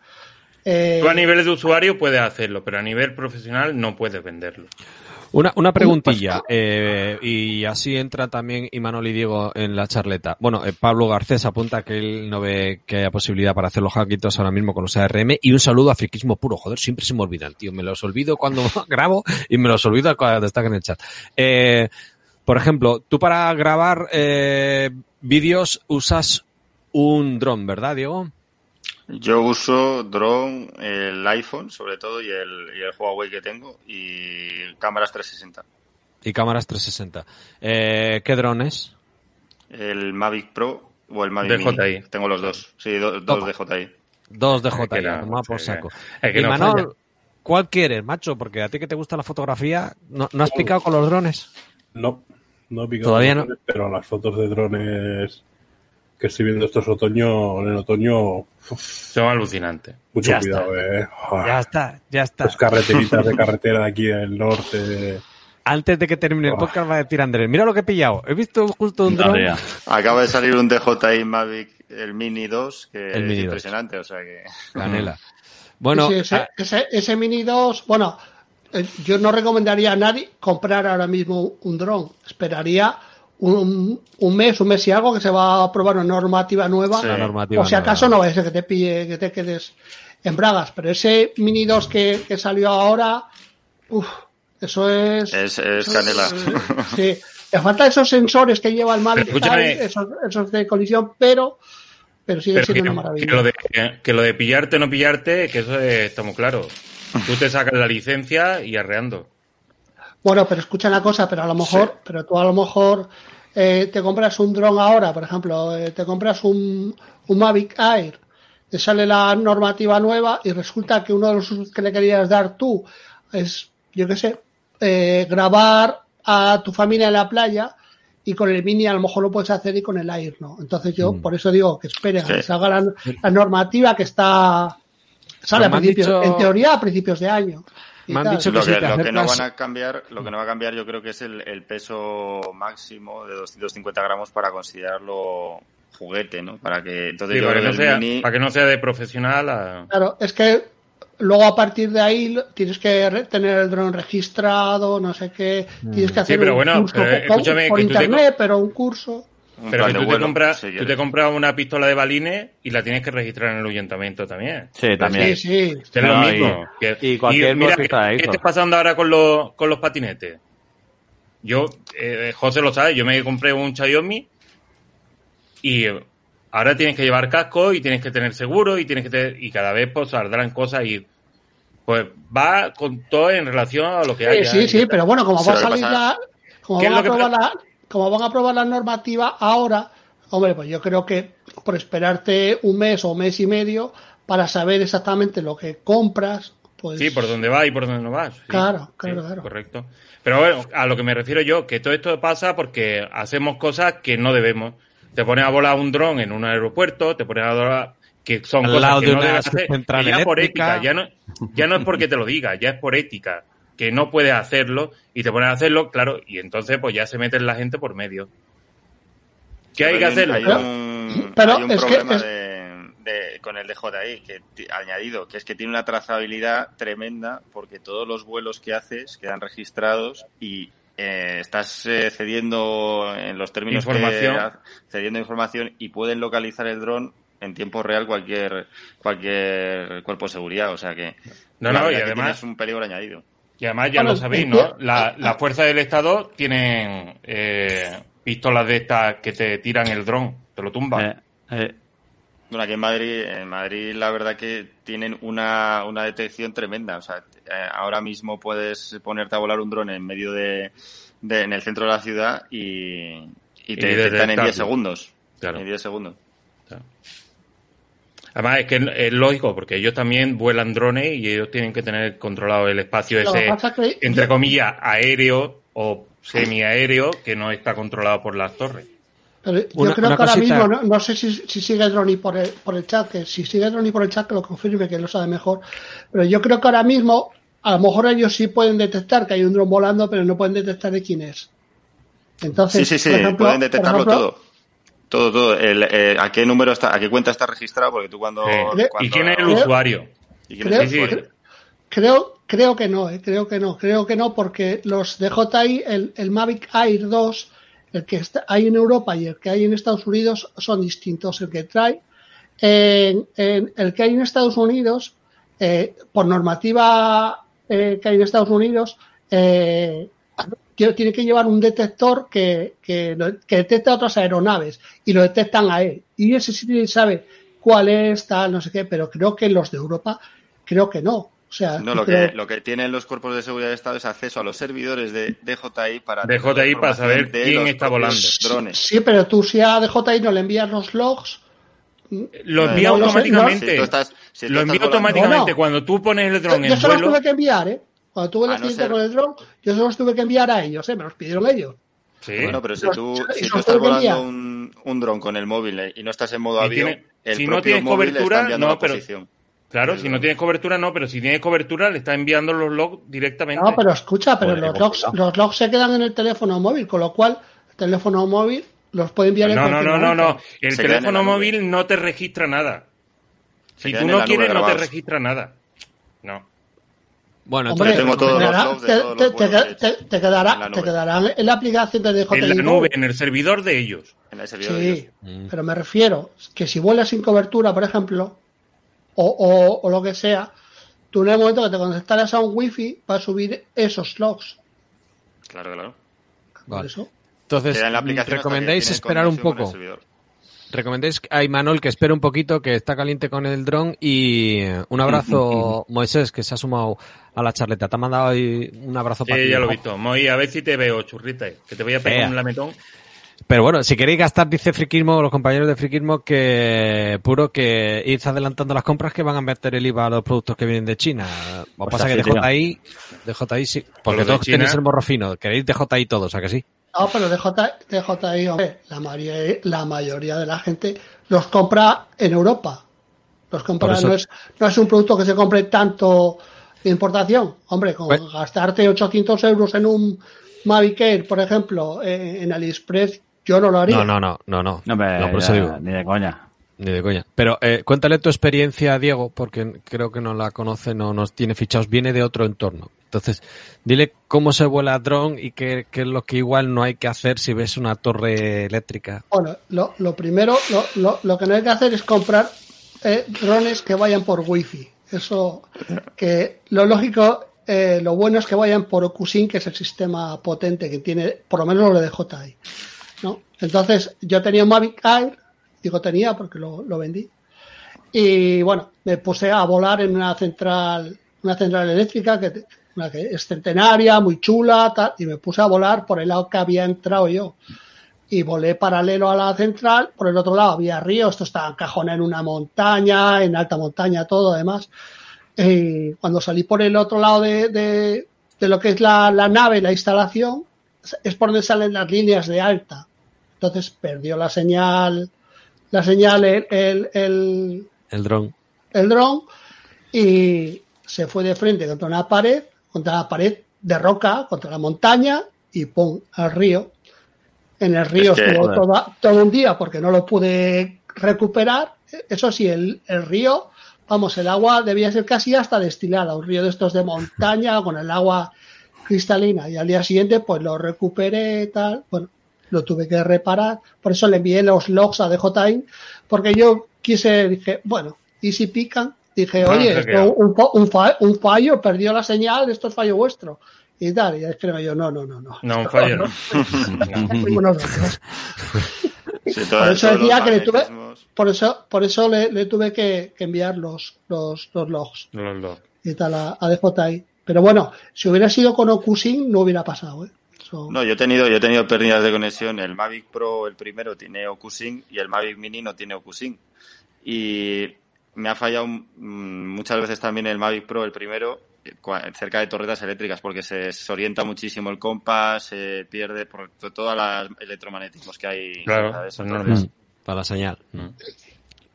eh, Tú a nivel de usuario puedes hacerlo, pero a nivel profesional no puedes venderlo. Una, una preguntilla, eh, y así entra también Imanol y Diego en la charleta. Bueno, eh, Pablo Garcés apunta que él no ve que haya posibilidad para hacer los hackitos ahora mismo con los ARM y un saludo a Friquismo Puro. Joder, siempre se me olvidan, tío. Me los olvido cuando grabo y me los olvido cuando están en el chat. Eh, por ejemplo, tú para grabar eh, vídeos usas un dron, ¿verdad, Diego? Yo uso drone, el iPhone sobre todo y el, y el Huawei que tengo y cámaras 360. Y cámaras 360. Eh, ¿Qué drones? El Mavic Pro o el Mavic Mini. DJI. Tengo los dos. Sí, do- dos de JI. Dos de JI, no, toma por sí, saco. es que y no Manol, falla. ¿cuál quieres, macho? Porque a ti que te gusta la fotografía, ¿no, no has picado con los drones? No, no he picado Todavía no. drones, Pero las fotos de drones que estoy viendo estos otoño, en otoño, uf, Son alucinantes. mucho Ya cuidado, eh. Ya está, ya está. Las carreteritas de carretera de aquí del norte. Antes de que termine el podcast va a decir Andrés, mira lo que he pillado. He visto justo un dron. Acaba de salir un DJI Mavic, el Mini 2, que El es Mini 2. impresionante. O sea que. Canela. Bueno, sí, ese, ah, ese, ese Mini 2, bueno, eh, yo no recomendaría a nadie comprar ahora mismo un dron. Esperaría un, un mes, un mes y algo que se va a aprobar una normativa nueva. Sí. la normativa o si nueva. acaso no vaya a ser que te pille, que te quedes en Bragas, pero ese Mini 2 que, que salió ahora, uff, eso es... Es, es canela. Sí, le falta esos sensores que lleva el. Air, esos, esos de colisión, pero, pero sigue Pero siendo que, una maravilla. que lo de, que lo de pillarte no pillarte, que eso es- está muy claro. Tú te sacas la licencia y arreando. Bueno, pero escucha una cosa, pero a lo mejor, pero tú a lo mejor eh, te compras un dron ahora, por ejemplo, eh, te compras un, un Mavic Air, te sale la normativa nueva y resulta que uno de los usos que le querías dar tú es, yo qué sé, eh, grabar a tu familia en la playa y con el Mini a lo mejor lo puedes hacer y con el Air no. Entonces yo por eso digo que esperen a que Sí. salga la, la normativa que está sale a principios, dicho- en teoría a principios de año. Me han dicho Lo si que, te lo que no van a cambiar, lo que no va a cambiar yo creo que es el, el peso máximo de 250 gramos para considerarlo juguete, ¿no? Para que entonces Sí, yo para, que no sea, mini- para que no sea de profesional a... Claro, es que luego a partir de ahí lo- tienes que re- tener el dron registrado, no sé qué, tienes que hacer Mm. pero un bueno, curso pero por, escúchame, por que te internet, pero un curso. Un Pero que tú, te compras, tú te compras una pistola de balines y la tienes que registrar en el ayuntamiento también. Sí, también. Sí, sí. Es No, lo y- mismo. Que- y cualquier mira, cosita de ¿qué eso. está pasando ahora con los, con los patinetes? Yo, eh, José lo sabe, yo me compré un Xiaomi y ahora tienes que llevar casco y tienes que tener seguro y tienes que tener, y cada vez pues saldrán cosas y pues va con todo en relación a lo que Sí, haya. sí, sí, pero bueno, como Sí, va a salir la, como ¿Qué es van a lo que aprobar pasa? la, como van a aprobar la normativa ahora, hombre, pues yo creo que por esperarte un mes o mes y medio para saber exactamente lo que compras, pues Sí, por dónde vas y por dónde no vas. sí. Claro, claro, Sí, claro. Correcto. Pero bueno, a lo que me refiero yo, que todo esto pasa porque hacemos cosas que no debemos. Te pones a volar un dron en un aeropuerto, te pones a volar que son Al cosas lado que de no una debes hacer. ya por eléctrica. ética, ya no, ya no es porque te lo diga, ya es por ética, que no puedes hacerlo y te pones a hacerlo, claro, y entonces pues ya se mete la gente por medio. ¿Qué hay que hacerlo? Hay Pero- un, pero hay un es que problema es- de, de- con el DJI que añadido, que es que tiene una trazabilidad tremenda porque todos los vuelos que haces quedan registrados y eh, estás eh, cediendo en los términos que- Información. cediendo información y pueden localizar el dron en tiempo real cualquier cualquier cuerpo de seguridad, o sea que No, no, y que además- tienes un peligro añadido. Y además ya Bueno, lo sabéis, ¿no? La, la fuerza del Estado tienen eh, pistolas de estas que te tiran el dron, te lo tumban. Eh, eh, Bueno, aquí en Madrid, en Madrid la verdad que tienen una, una detección tremenda. O sea, eh, ahora mismo puedes ponerte a volar un dron en medio de, de- en el centro de la ciudad y, y te Y detectan en detectarlo. 10 segundos. Claro. En 10 segundos. Además, es que es lógico, porque ellos también vuelan drones y ellos tienen que tener controlado el espacio Lo que ese, pasa es que- entre comillas, aéreo o semiaéreo, que no está controlado por las torres. Pero yo Una- creo una que ahora mismo, no, no sé si, si sigue Droni por el, por el chat, que si sigue Droni por el chat que lo confirme, que lo sabe mejor. Pero yo creo que ahora mismo, a lo mejor ellos sí pueden detectar que hay un dron volando, pero no pueden detectar de quién es. Entonces, Sí, sí, sí, por ejemplo- pueden por detectarlo ejemplo, todo. Todo, todo. El, eh, ¿A qué número está, a qué cuenta está registrado? Porque tú cuando... Sí. cuando- ¿Y quién es el Creo- usuario? ¿Y quién creo, es el Sí, sí. usuario? creo, creo que no, eh, creo que no, creo que no, porque los DJI, el, el Mavic Air 2, el que está, hay en Europa y el que hay en Estados Unidos son distintos. El que trae, en, en- el que hay en Estados Unidos, eh, por normativa eh, que hay en Estados Unidos, eh, tiene tiene que llevar un detector que, que, que detecta otras aeronaves y lo detectan a él. Y ese sí sabe cuál es, tal, no sé qué, pero creo que los de Europa, creo que no. O sea, No, lo creo- que, lo que tienen los cuerpos de seguridad de Estado es acceso a los servidores de DJI para... DJI para saber quién está volando. Sí, Drones. Sí, pero tú si a DJI no le envías los logs, Lo No, envía no, no sé, automáticamente. Si tú estás- si tú lo envía automáticamente. No, no. Cuando tú pones el yo, dron yo en se los vuelo, tuve que enviar, ¿eh? Cuando tuve el no accidente ser- con el dron, yo se los tuve que enviar a ellos, ¿eh? Me los pidieron ellos. sí. Bueno, pero si tú, si tú estás volando un, un dron con el móvil eh, y no estás en modo avión, tiene- el si no tienes móvil cobertura, está enviando no, la pero- posición. Claro, si no tienes cobertura, no, pero si tienes cobertura, le está enviando los logs directamente. No, pero escucha, pero los logs, los logs se quedan en el teléfono móvil, con lo cual el teléfono móvil los puede enviar en no, no, cualquier no, no, momento. no. El Se en teléfono móvil no te registra nada. Se Si tú en no quieres, no te registra nada. No. Bueno, Hombre, entonces, tengo todos te, los de te- todos te- los te- quedará, te quedarán en la aplicación de DJI. En la nube, en el servidor de ellos. En el servidor de Sí, ellos. pero me refiero que si vuelas sin cobertura, por ejemplo, o, o, o lo que sea, tú en el momento que te conectaras a un wifi va a subir esos logs. Claro, claro. Por Vale. eso. Entonces, Que en la aplicación ¿recomendáis que esperar un poco? Servidor. ¿Recomendáis a Imanol que espere un poquito, que está caliente con el dron? Y eh, un abrazo, Moisés, que se ha sumado a la charleta. Te ha mandado ahí un abrazo para Sí, ti. ya lo he visto. Moy, a ver si te veo, churrita. Que te voy a pegar Ea. un lametón. Pero bueno, si queréis gastar, dice Friquismo, los compañeros de Friquismo, que puro que id adelantando las compras que van a meter el IVA a los productos que vienen de China. Lo que Pues pasa así, que. DJI, DJI sí, porque todos China- tenéis el morro fino. Queréis DJI todos, ¿a que sí? No, pero DJ, DJI, hombre, la mayoría, la mayoría de la gente los compra en Europa. Los compra, eso- no es, no es un producto que se compre tanto de importación. Hombre, con Bueno. gastarte 800 euros en un Mavic Air, por ejemplo, eh, en AliExpress, yo no lo haría. No, no, no, no, no. No, hombre, No, por eso digo. ni de coña. Ni de coña. Pero eh, cuéntale tu experiencia, Diego, porque creo que no la conoce, no nos tiene fichados, viene de otro entorno. Entonces, dile cómo se vuela dron y qué, qué es lo que igual no hay que hacer si ves una torre eléctrica. Bueno, lo, lo primero, lo, que no hay que hacer es comprar eh, drones que vayan por wifi. Eso, que lo lógico, eh, lo bueno es que vayan por OcuSync, que es el sistema potente que tiene, por lo menos lo de DJI. ¿no? Entonces, yo tenía un Mavic Air, digo tenía porque lo, lo vendí, y bueno, me puse a volar en una central, una central eléctrica que, una que es centenaria, muy chula, tal, y me puse a volar por el lado que había entrado yo y volé paralelo a la central. Por el otro lado había río, esto estaba encajonado en una montaña, en alta montaña, todo además. Y cuando salí por el otro lado de, de, de lo que es la, la nave, la instalación, es por donde salen las líneas de alta. Entonces perdió la señal, la señal el, el, el, El dron. el dron y se fue de frente contra una pared, contra la pared de roca, contra la montaña y pum, al río. En el río Es que- estuvo toda- todo un día porque no lo pude recuperar. Eso sí, el, el río, vamos, el agua debía ser casi hasta destilada, un río de estos de montaña con el agua cristalina. Y al día siguiente, pues lo recuperé, tal. Bueno, lo tuve que reparar. Por eso le envié los logs a DJI, porque yo quise, dije, bueno, y si pican, dije, No, oye, esto, un, fa- un, fa- un fallo, perdió la señal, esto es fallo vuestro. Y tal, y escribo yo, no, no, no, no. No, un fallo no. nosotros. Sí, Por eso decía los que le tuve- Por eso, por eso le, le tuve que, que enviar los, los, los logs Los dos. y tal a, a DJI. Pero bueno, si hubiera sido con OcuSync no hubiera pasado, ¿eh? No, yo he tenido, yo he tenido pérdidas de conexión. El Mavic Pro, el primero, tiene OcuSync y el Mavic Mini no tiene OcuSync. Y me ha fallado mm, muchas veces también el Mavic Pro, el primero, eh, cerca de torretas eléctricas, porque se, se orienta muchísimo el compás, se pierde por to- todos los electromagnetismos que hay. Claro, ¿sabes? es Entonces, normal. Para la señal.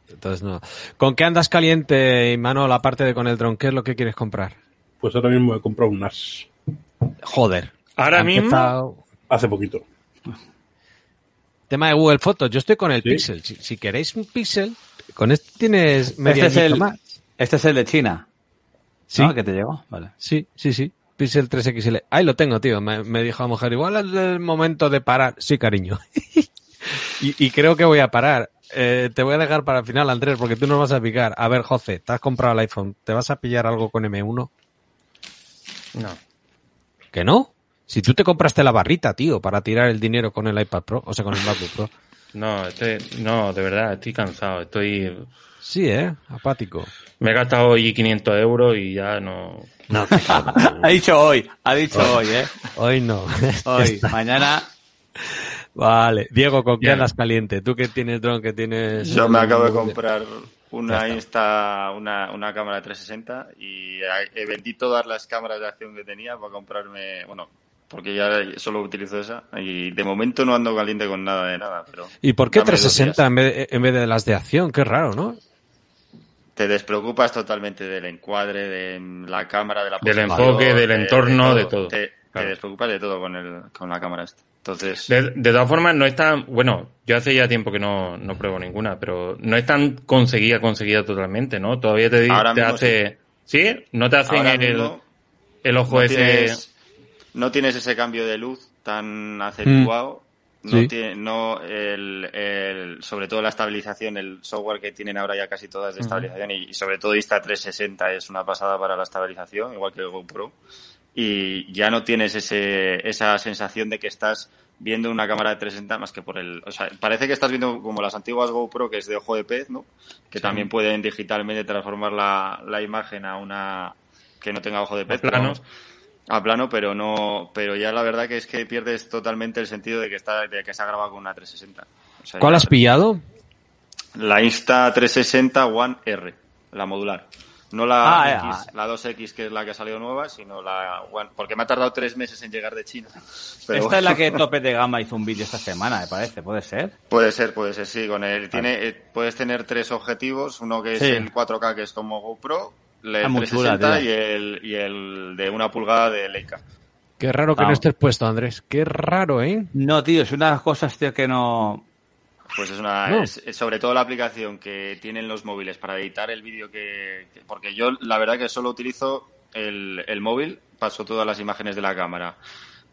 Entonces no. ¿Con qué andas caliente, Imanol, aparte de con el dron? ¿Qué es lo que quieres comprar? Pues ahora mismo he comprado un NAS. Joder. Ahora mismo, empezado- Hace poquito. Tema de Google Fotos. Yo estoy con el Sí. Pixel. Si, si queréis un Pixel, con este tienes medio Este es, el, más. este es el de China. Sí. ¿no? Que te llegó. Vale. Sí, sí, sí. Pixel 3XL. Ahí lo tengo, tío. Me, me dijo la mujer, igual es el momento de parar. Sí, cariño. y, y creo que voy a parar. Eh, te voy a dejar para el final, Andrés, porque tú nos vas a picar. A ver, José, te has comprado el iPhone. ¿Te vas a pillar algo con M1? no. ¿Que no? Si tú te compraste la barrita, tío, para tirar el dinero con el iPad Pro, o sea, con el MacBook Pro. No, este, no, de verdad, estoy cansado. Estoy, Sí, ¿eh? Apático. me he gastado hoy 500 euros y ya no. No, te. Ha dicho hoy, ha dicho hoy, ¿eh? Hoy no. Hoy, mañana. Vale. Diego, ¿con qué andas caliente? Tú que tienes dron, que tienes... Yo me acabo de comprar una. Insta, una, una cámara 360 y he vendí todas las cámaras de acción que tenía para comprarme, bueno, porque ya solo utilizo esa y de momento no ando caliente con nada de nada, pero ¿Y por qué dame dos 360 días. en vez, de, en vez de las de acción? Qué raro, ¿no? Te despreocupas totalmente del encuadre, de la cámara, de la Del enfoque, del entorno, de todo. Te, te Claro. despreocupas de todo con, el, con la cámara esta. Entonces, De, de todas formas, no es tan. Bueno, yo hace ya tiempo que no, no pruebo ninguna, pero no es tan conseguida, conseguida totalmente, ¿no? Todavía te, Ahora te mismo hace. ¿Sí? ¿No te hacen el, ojo no ese. tienes, no tienes ese cambio de luz tan acentuado no Sí. tiene, no el, el- sobre todo la estabilización, el software que tienen ahora ya casi todas de estabilización y, y sobre todo Insta360 es una pasada para la estabilización, igual que el GoPro. Y ya no tienes ese, esa sensación de que estás viendo una cámara de 360 más que por el, o sea, parece que estás viendo como las antiguas GoPro que es de ojo de pez, ¿no? Que también pueden digitalmente transformar la, la imagen a una que no tenga ojo de pez. pero plano. A plano, pero no, pero ya la verdad que es que pierdes totalmente el sentido de que está, de que se ha grabado con una 360. O sea, ¿Cuál has pillado? La Insta 360 One R, la modular. No la Ah, X, ya. la 2X que es la que ha salido nueva, sino la One, porque me ha tardado tres meses en llegar de China. Pero Esta es la que Tope de Gama hizo un vídeo esta semana, me parece, ¿puede ser? Puede ser, puede ser, sí. Con el, tiene, eh, puedes tener tres objetivos, uno que es Sí. el 4K que es como GoPro, el Ah, muy chula, 360 tío. y el, y el de una pulgada de Leica. Qué raro que no Vamos. estés puesto, Andrés. Qué raro, ¿eh? No, tío, es una de las cosas, tío, que no... Pues es una, No. es- es sobre todo la aplicación que tienen los móviles para editar el vídeo que, que- porque yo la verdad que solo utilizo el, el móvil, paso todas las imágenes de la cámara.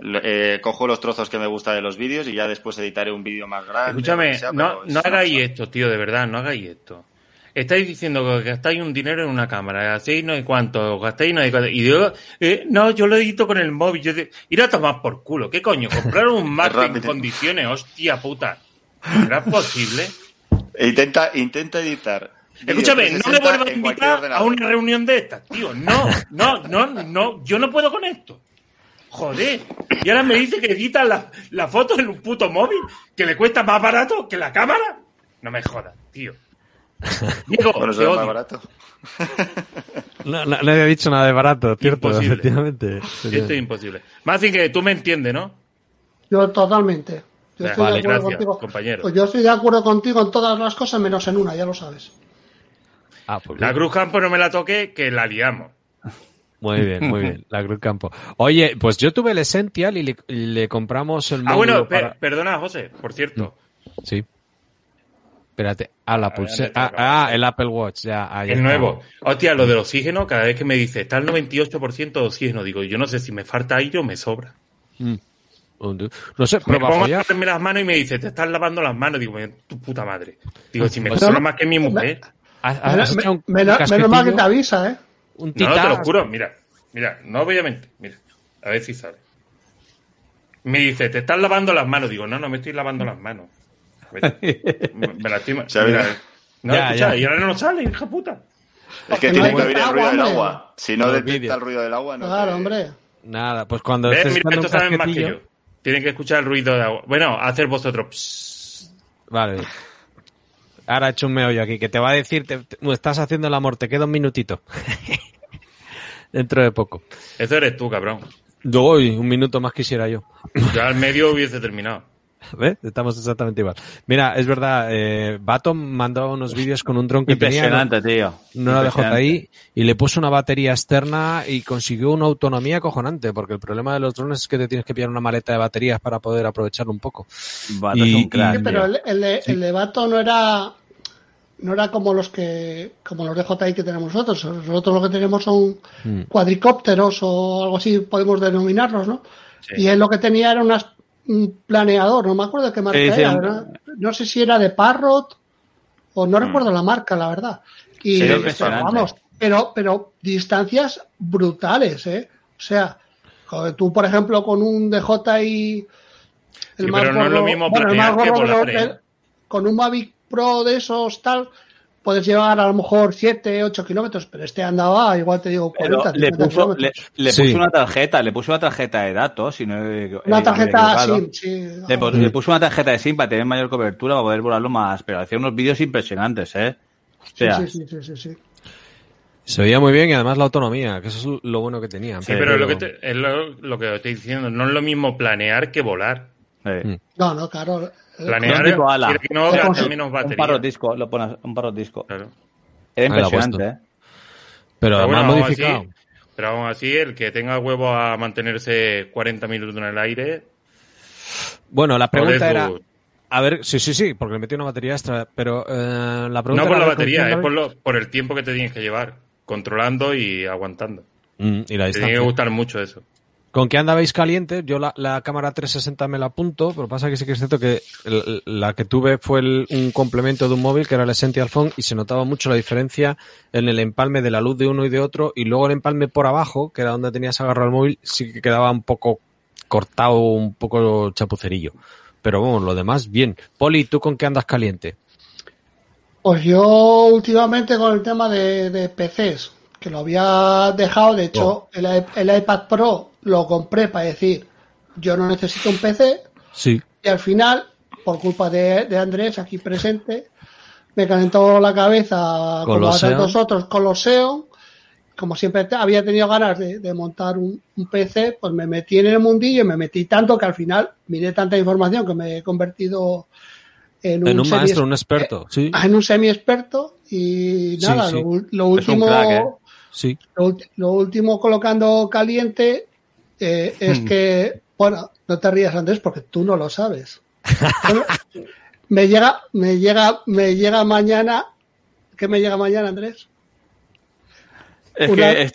Eh, cojo los trozos que me gusta de los vídeos y ya después editaré un vídeo más grande. Escúchame, sea, no, no hagáis esto, tío, de verdad, no hagáis esto. Estáis diciendo que gastáis un dinero en una cámara, hacéis no hay cuánto, gastáis no hay cuánto. Y yo, eh, no, yo lo edito con el móvil. Yo de, ir a tomar por culo. ¿Qué coño? ¿Comprar un Mac en condiciones? Hostia puta. ¿Será posible? E Intenta, intenta editar. Escúchame, no me 360 vuelvas a invitar a una reunión de estas, tío. No, no, no, no, yo no puedo con esto. Joder. Y ahora me dice que edita la, la foto en un puto móvil, que le cuesta más barato que la cámara. No me jodas, tío. Diego, Bueno, eso te es más odio. barato. No, no- nadie ha dicho nada de barato, ¿cierto? Imposible. Efectivamente. Esto es imposible. Más así que tú me entiendes, ¿no? Yo totalmente. Yo Vale, estoy de acuerdo gracias, contigo. compañero. Pues yo estoy de acuerdo contigo en todas las cosas menos en una, ya lo sabes. Ah, pues La. Cruz Campo no me la toque, que la liamos. Muy bien, muy bien. La Cruz Campo. Oye, pues yo tuve el Essential y le, y le compramos el Ah, bueno, per- perdona, José, por cierto. Sí. Espérate. Ah, la pulsera. Ah, ah, el Apple Watch. Ya, ahí El está. nuevo. Hostia, lo del oxígeno, cada vez que me dice, está el 98% de oxígeno, digo, yo no sé si me falta aire o me sobra. Mm. No sé, Me pongo a lavarme las manos y me dice, te estás lavando las manos. Digo, "Me- tu puta madre. Digo, si me Pues sobra no, más que mi mujer. ¿Has- has Menos, un- mal que te avisa, ¿eh? Un No, no, te lo juro. Mira, mira, no obviamente. Mira, a ver si sale. Me dice, te estás lavando las manos. Digo, no, no me estoy lavando las manos. Me Mira, oído. no, Ya, escucha, ya. y ahora no sale, hija puta. Es que no tiene que oír el ruido del agua. Si no Los detecta el ruido del agua, no Claro, te- hombre. Nada, pues cuando ¿Ves? estés Mira, estos saben más que yo. Tienen que escuchar el ruido de agua. Bueno, hacer vosotros. psst. Vale. Ahora he hecho un meollo aquí, que te va a decir, te- te- estás haciendo el amor, te queda un minutito. Dentro de poco. Eso eres tú, cabrón. Doy, un minuto más quisiera yo. Yo al medio hubiese terminado. ¿Ves? Estamos exactamente igual. Mira, es verdad, eh, Baton mandó unos vídeos con un dron que tenía, no, Impresionante, tío. no era de Impresionante. JI, y le puso una batería externa y consiguió una autonomía acojonante, porque el problema de los drones es que te tienes que pillar una maleta de baterías para poder aprovecharlo un poco. Vato Y- es un y- crack, Sí, pero tío. el, el de, el de Bato no era no era como los que como los de JI que tenemos nosotros. Nosotros lo que tenemos son Mm. cuadricópteros o algo así podemos denominarlos, ¿no? Sí. Y él lo que tenía era unas- un planeador, no me acuerdo qué marca Sí, sí, era, un- ¿verdad? no sé si era de Parrot o no Mm. recuerdo la marca, la verdad. Y Sí, pero vamos, pero pero distancias brutales, ¿eh? O sea, tú por ejemplo con un DJI Sí, pero no es lo mismo bueno, el más con un Mavic Pro de esos tal puedes llevar a lo mejor 7, 8 kilómetros, pero este andaba igual te digo Pero 40, le 50 puso, le, kilómetros. le Sí. puso una tarjeta, le puso una tarjeta de datos, si no he- he- Una he tarjeta. SIM, sí. Le, pus- le puso una tarjeta de SIM para tener mayor cobertura, para poder volarlo más, pero hacía unos vídeos impresionantes, ¿eh? Sí, Hostia. sí, sí, sí, sí, sí. Se veía muy bien y además la autonomía, que eso es lo bueno que tenía. Sí, pero, lo que te- es lo, lo que estoy diciendo. No es lo mismo planear que volar. Eh. Mm. No, no, claro. Planear Un tipo ala. no menos Un batería. parrot disco, lo pones, un disco. Claro. Era ha impresionante. ¿eh? Pero Pero bueno, modificado. así, pero aún así, el que tenga huevo a mantenerse 40 minutos en el aire, Bueno, la pregunta joder, era, a ver, sí, sí, sí, porque le metí una batería extra, pero eh, la pregunta no por la batería, es por, lo- por el tiempo que te tienes que llevar, controlando y aguantando. Mm, y la Te tiene que gustar mucho eso. ¿Con qué andabais caliente? Yo la, la cámara 360 me la apunto, pero pasa que sí que es cierto que la que tuve fue un complemento de un móvil que era el Essential Phone y se notaba mucho la diferencia en el empalme de la luz de uno y de otro y luego el empalme por abajo, que era donde tenías agarrado el móvil, sí que quedaba un poco cortado, un poco chapucerillo. Pero bueno, lo demás, bien. Poli, ¿tú con qué andas caliente? Pues yo últimamente con el tema de PCs, que lo había dejado, de hecho, el, i- el iPad Pro lo compré para decir, yo no necesito un PC, Sí. y al final, por culpa de, de Andrés aquí presente, me calentó la cabeza, Con como los a tantos Xeon. otros, con los Xeon. Como siempre había tenido ganas de, de montar un, un PC, pues me metí en el mundillo y me metí tanto que al final miré tanta información que me he convertido en un, En un semi- maestro, un experto. Sí, en un semi experto y nada, sí. Lo, último crack, ¿eh? Sí. lo, último colocando caliente eh, es Hmm. que, bueno, no te rías Andrés porque tú no lo sabes. Bueno, me llega, me llega, me llega mañana, ¿qué me llega mañana Andrés? Es Una- que es-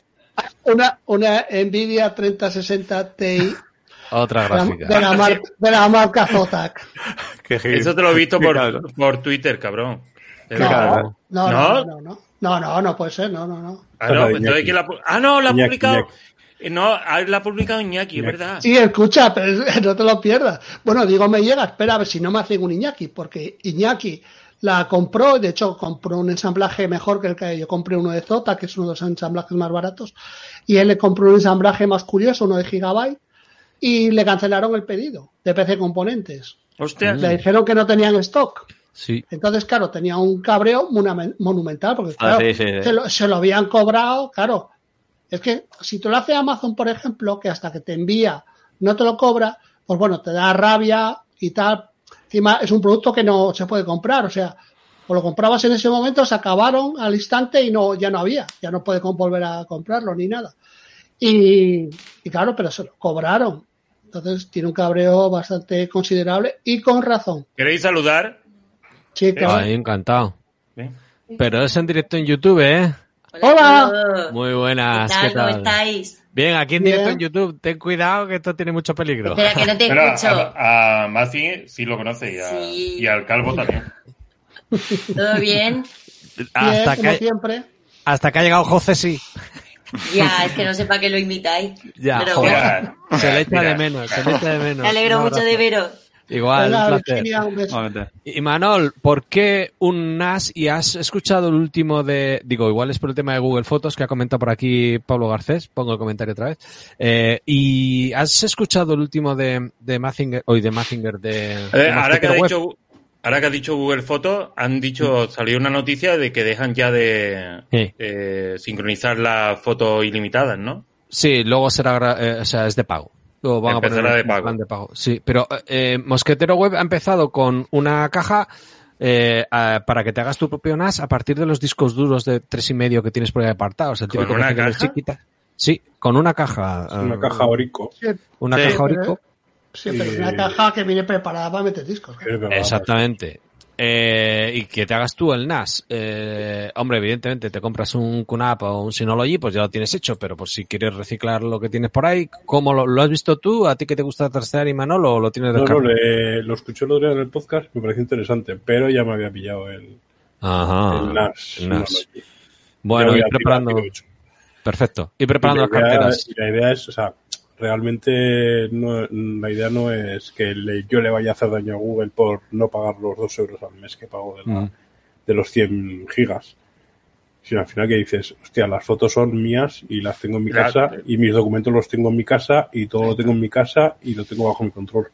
Una, una Nvidia 3060 Ti Otra de la, gráfica. de la mar- de la marca Zotac. Eso te lo he visto por, por Twitter, cabrón. No, ¿No? no, no, no, no, puede ser, no, no, no. Ah, no, pues entonces, ¿quién la ah, no, la ha publicado. Iñaki. Eh, No, la ha publicado Iñaki, es Iñaki. verdad. Sí, escucha, pero no te lo pierdas. Bueno, digo, me llega, espera a ver si no me hacen un Iñaki, porque Iñaki la compró, de hecho compró un ensamblaje mejor que el que yo compré uno de Zota, que es uno de los ensamblajes más baratos, y él le compró un ensamblaje más curioso, uno de Gigabyte, y le cancelaron el pedido de PC Componentes. Hostia. Le dijeron que no tenían stock. Sí. Entonces, claro, tenía un cabreo monumental, porque Ah, claro, sí, sí, sí. Se, lo, se lo habían cobrado, claro. Es que si tú lo haces Amazon, por ejemplo, que hasta que te envía no te lo cobra, pues bueno, te da rabia y tal. Encima es un producto que no se puede comprar, o sea, o lo comprabas en ese momento, se acabaron al instante y no ya no había, ya no puedes volver a comprarlo ni nada. Y, y claro, pero se lo cobraron. Entonces tiene un cabreo bastante considerable y con razón. ¿Queréis saludar? Claro. Ay, encantado. Pero es en directo en YouTube, ¿eh? Hola. Muy buenas. ¿Qué tal? ¿qué ¿Cómo tal? estáis? Bien, aquí en Bien. directo en YouTube. Ten cuidado que esto tiene mucho peligro. Espera, que no te Pero escucho. a, a Mazi sí lo conoce y, a- Sí. y al Calvo también. ¿Todo bien? Bien, Hasta como que, siempre. hasta que ha llegado José, sí. Ya, es que no sé para qué lo imitáis. Ya, Pero joder. bueno, Mira, Se le echa mira. de menos, se le echa de menos. me alegro mucho de veros. Igual, Venga, un placer. Virginia, un beso. Igualmente. Y Manol, ¿por qué un NAS? Y has escuchado el último de, digo, igual es por el tema de Google Fotos que ha comentado por aquí Pablo Garcés, pongo el comentario otra vez. Eh, y has escuchado el último de, de Mazinger, hoy de Mazinger de, Eh, de ahora, que ha dicho, ahora que ha dicho Google Fotos, han dicho, salió una noticia de que dejan ya de Sí. eh, sincronizar las fotos ilimitadas, ¿no? Sí, luego será, gra- eh, o sea, es de pago. Van a Empezará poner de pago. plan de pago. Sí, pero eh, Mosquetero Web ha empezado con una caja eh, a- para que te hagas tu propio NAS a partir de los discos duros de tres y medio que tienes por ahí apartados. El ¿Con una caja? chiquita. Sí, con una caja. Una eh, caja Orico. Una Sí, caja Orico. Sí, pero es una caja que viene preparada para meter discos. Exactamente. Eh, y que te hagas tú el NAS. Eh, hombre, evidentemente te compras un QNAP o un Synology, pues ya lo tienes hecho, pero por si quieres reciclar lo que tienes por ahí, ¿cómo lo, lo has visto tú? ¿A ti que te gusta trastear y Manolo o lo tienes No, no, le- lo escuché el otro día en el podcast, me pareció interesante, pero ya me había pillado el, Ajá. el NAS. el NAS. Synology. Bueno, y preparando. Perfecto. Y preparando Y las idea- carteras. La idea es, o sea, realmente no, la idea no es que le- yo le vaya a hacer daño a Google por no pagar los dos euros al mes que pago de, la- Mm. de los 100 gigas. Sino al final que dices, hostia, las fotos son mías y las tengo en mi Claro. casa y mis documentos los tengo en mi casa y todo lo tengo en mi casa y lo tengo bajo mi control.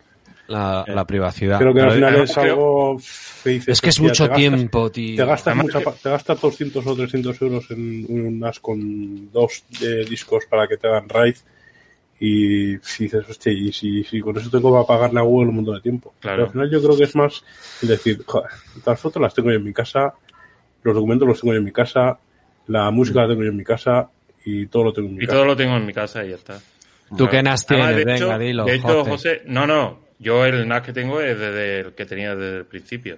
La, la privacidad. Creo que al final eh, es algo que dices, es que es hostia, mucho te gastas- tiempo, tío. Te gastas, Además mucha que- pa- te gastas 200 o 300 euros en un NAS con dos eh, discos para que te hagan RAID y si dices, hostia, y si, si con eso tengo que pagarle a Google un montón de tiempo. Claro. Pero al final yo creo que es más el decir, joder, las fotos las tengo yo en mi casa, los documentos los tengo yo en mi casa, la música la tengo yo en mi casa y todo lo tengo en mi Y casa. todo lo tengo en mi casa y ya está. ¿Tú qué NAS Además, tienes? de hecho- Venga, dilo. De hecho, José. José, no, no, yo el NAS que tengo es desde el que tenía desde el principio.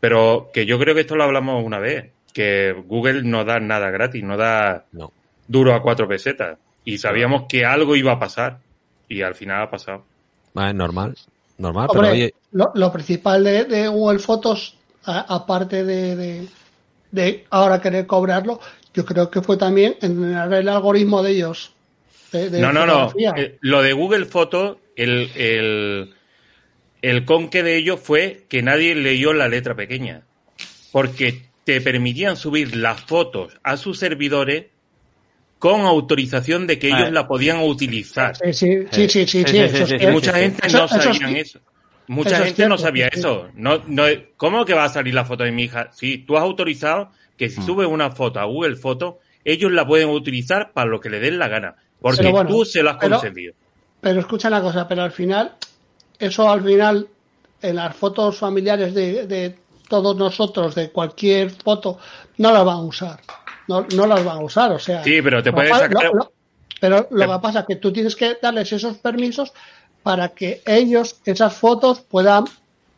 Pero que yo creo que esto lo hablamos una vez, que Google no da nada gratis, no da No. duro a cuatro pesetas. Y sabíamos que algo iba a pasar. Y al final ha pasado. Vale, normal. Normal, Hombre, pero oye, lo, lo principal de, de Google Fotos, aparte de, de, de ahora querer cobrarlo, yo creo que fue también entrenar el algoritmo de ellos. de- de No, no, no. Eh, Lo de Google Fotos, el, el, el conque de ello fue que nadie leyó la letra pequeña. Porque te permitían subir las fotos a sus servidores con autorización de que Ah. ellos la podían utilizar. Sí, sí, sí, sí, sí, Y mucha gente no ci- eso. Mucha gente no sabía eso. No, no, ¿Cómo que va a salir la foto de mi hija? Sí, tú has autorizado que Mm. si subes una foto a Google Fotos, ellos la pueden utilizar para lo que le den la gana. Porque Pero bueno, tú se lo has pero- concedido. Pero escucha una cosa, pero al final, eso al final, en las fotos familiares de, de todos nosotros, de cualquier foto, no las van a usar. No, no las van a usar, o sea. Sí, pero te cual- sacar- lo- lo- pero lo Te- que pasa es que tú tienes que darles esos permisos para que ellos, esas fotos, puedan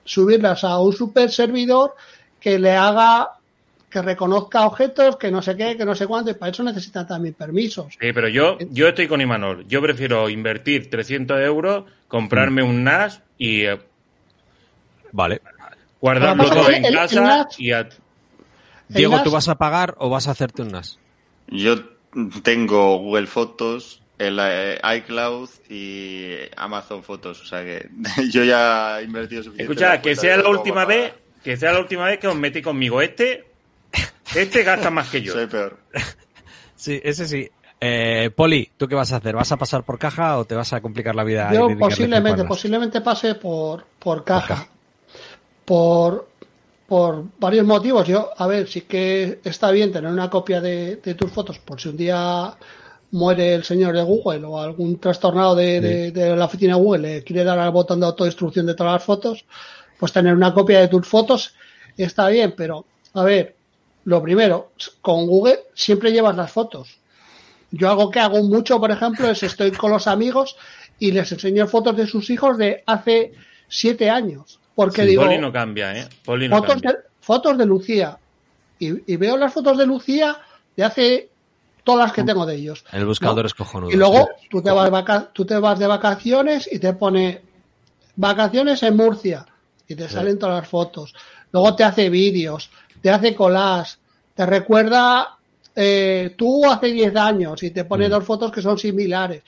subirlas a un super servidor que le haga que reconozca objetos, que no sé qué, que no sé cuánto, y para eso necesitan también permisos. Sí, pero yo, yo estoy con Imanol. Yo prefiero invertir 300 euros, comprarme un NAS y eh, vale. guardarlo todo en el- el casa NAS- y a- Diego, NAS ¿tú vas a pagar o vas a hacerte un NAS? Yo tengo Google Fotos, el eh, iCloud y Amazon Fotos, o sea que yo ya he invertido suficiente. en Escucha, que sea la última vez, que sea la última vez que os metí conmigo. Este, este gasta más que yo. Soy peor. Sí, ese sí. Eh, Poli, ¿tú qué vas a hacer? ¿Vas a pasar por caja o te vas a complicar la vida? Yo posiblemente, posiblemente pase por, por caja. Por, por varios motivos. Yo, a ver, sí que está bien tener una copia de, de tus fotos por si un día muere el señor de Google o algún trastornado de, de- de la oficina de Google le quiere dar al botón de autodestrucción de todas las fotos, pues tener una copia de tus fotos está bien, pero a ver, lo primero, con Google siempre llevas las fotos. Yo algo que hago mucho, por ejemplo, es estoy con los amigos y les enseño fotos de sus hijos de hace siete años. Porque digo, Poli no cambia, ¿eh? Poli no fotos, cambia. de, fotos de Lucía. Y, y veo las fotos de Lucía de hace todas las que tengo de ellos. El buscador ¿no? es cojonudo. Y luego sí. tú te, vas vaca- tú te vas de vacaciones y te pone vacaciones en Murcia y te salen todas las fotos. Luego te hace vídeos, te hace collage, te recuerda eh, tú hace 10 años y te pone Mm. dos fotos que son similares.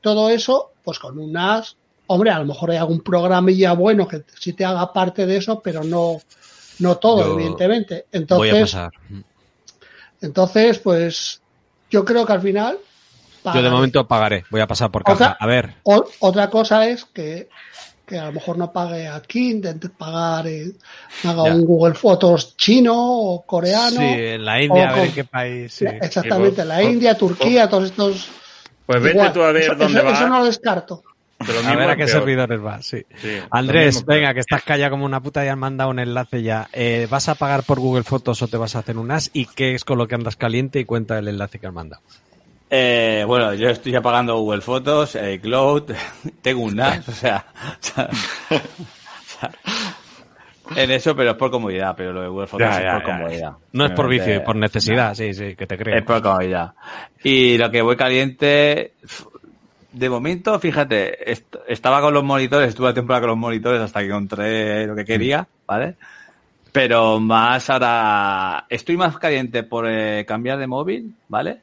Todo eso, pues con un NAS, hombre, a lo mejor hay algún programilla bueno que sí te haga parte de eso, pero no, no todo, Yo evidentemente. Voy a Entonces, pasar. entonces, pues yo creo que al final. Yo de momento pagaré. Voy a pasar por caja. Otra- A ver. O- otra cosa es que, que a lo mejor no pague aquí, intente pagar, eh, haga Ya. un Google Fotos chino o coreano. Sí, en la India, o a ver con- en qué país. sí. Exactamente, Sí, la India, Turquía, todos estos. Pues vete igual. tú a ver Eso- dónde eso, vas. Eso no lo descarto. Pero lo A mismo ver a qué peor. servidores va, sí. Andrés, mismo venga, que estás callado como una puta y han mandado un enlace ya. Eh, ¿Vas a pagar por Google Fotos o te vas a hacer un NAS? ¿Y qué es con lo que andas caliente? Y cuenta el enlace que han mandado. Eh, bueno, yo estoy ya pagando Google Fotos, eh, Cloud, tengo un NAS, o sea, o sea, o sea, en eso, pero es por comodidad, pero lo de Google Fotos Ya, es ya, por ya. comodidad. No es por vicio, es por necesidad, sí, sí, que te creo. Es por comodidad. Y lo que voy caliente, de momento, fíjate, est- estaba con los monitores, estuve la temporada con los monitores hasta que encontré lo que quería, ¿vale? Pero más ahora, estoy más caliente por eh, cambiar de móvil, ¿vale?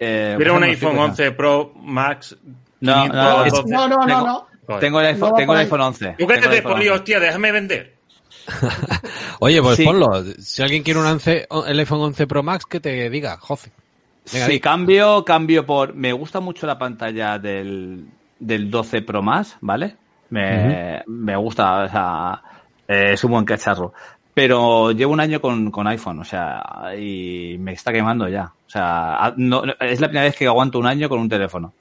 Eh, Mira un iPhone estoy 11 Pro Max. No, 512. No, no, no, Tengo- no. Joder. Tengo el iPhone, No tengo por el iPhone 11. Tú iPhone Poli, 11. hostia, déjame vender. Oye, pues Sí. ponlo. Si alguien quiere un 11, el iPhone 11 Pro Max, que te diga, Jofe. Venga, di. cambio, cambio por. Me gusta mucho la pantalla del, del 12 Pro más, ¿vale? Me, me gusta, o sea, eh, es un buen cacharro. Pero llevo un año con, con iPhone, o sea, y me está quemando ya. O sea, no- es la primera vez que aguanto un año con un teléfono.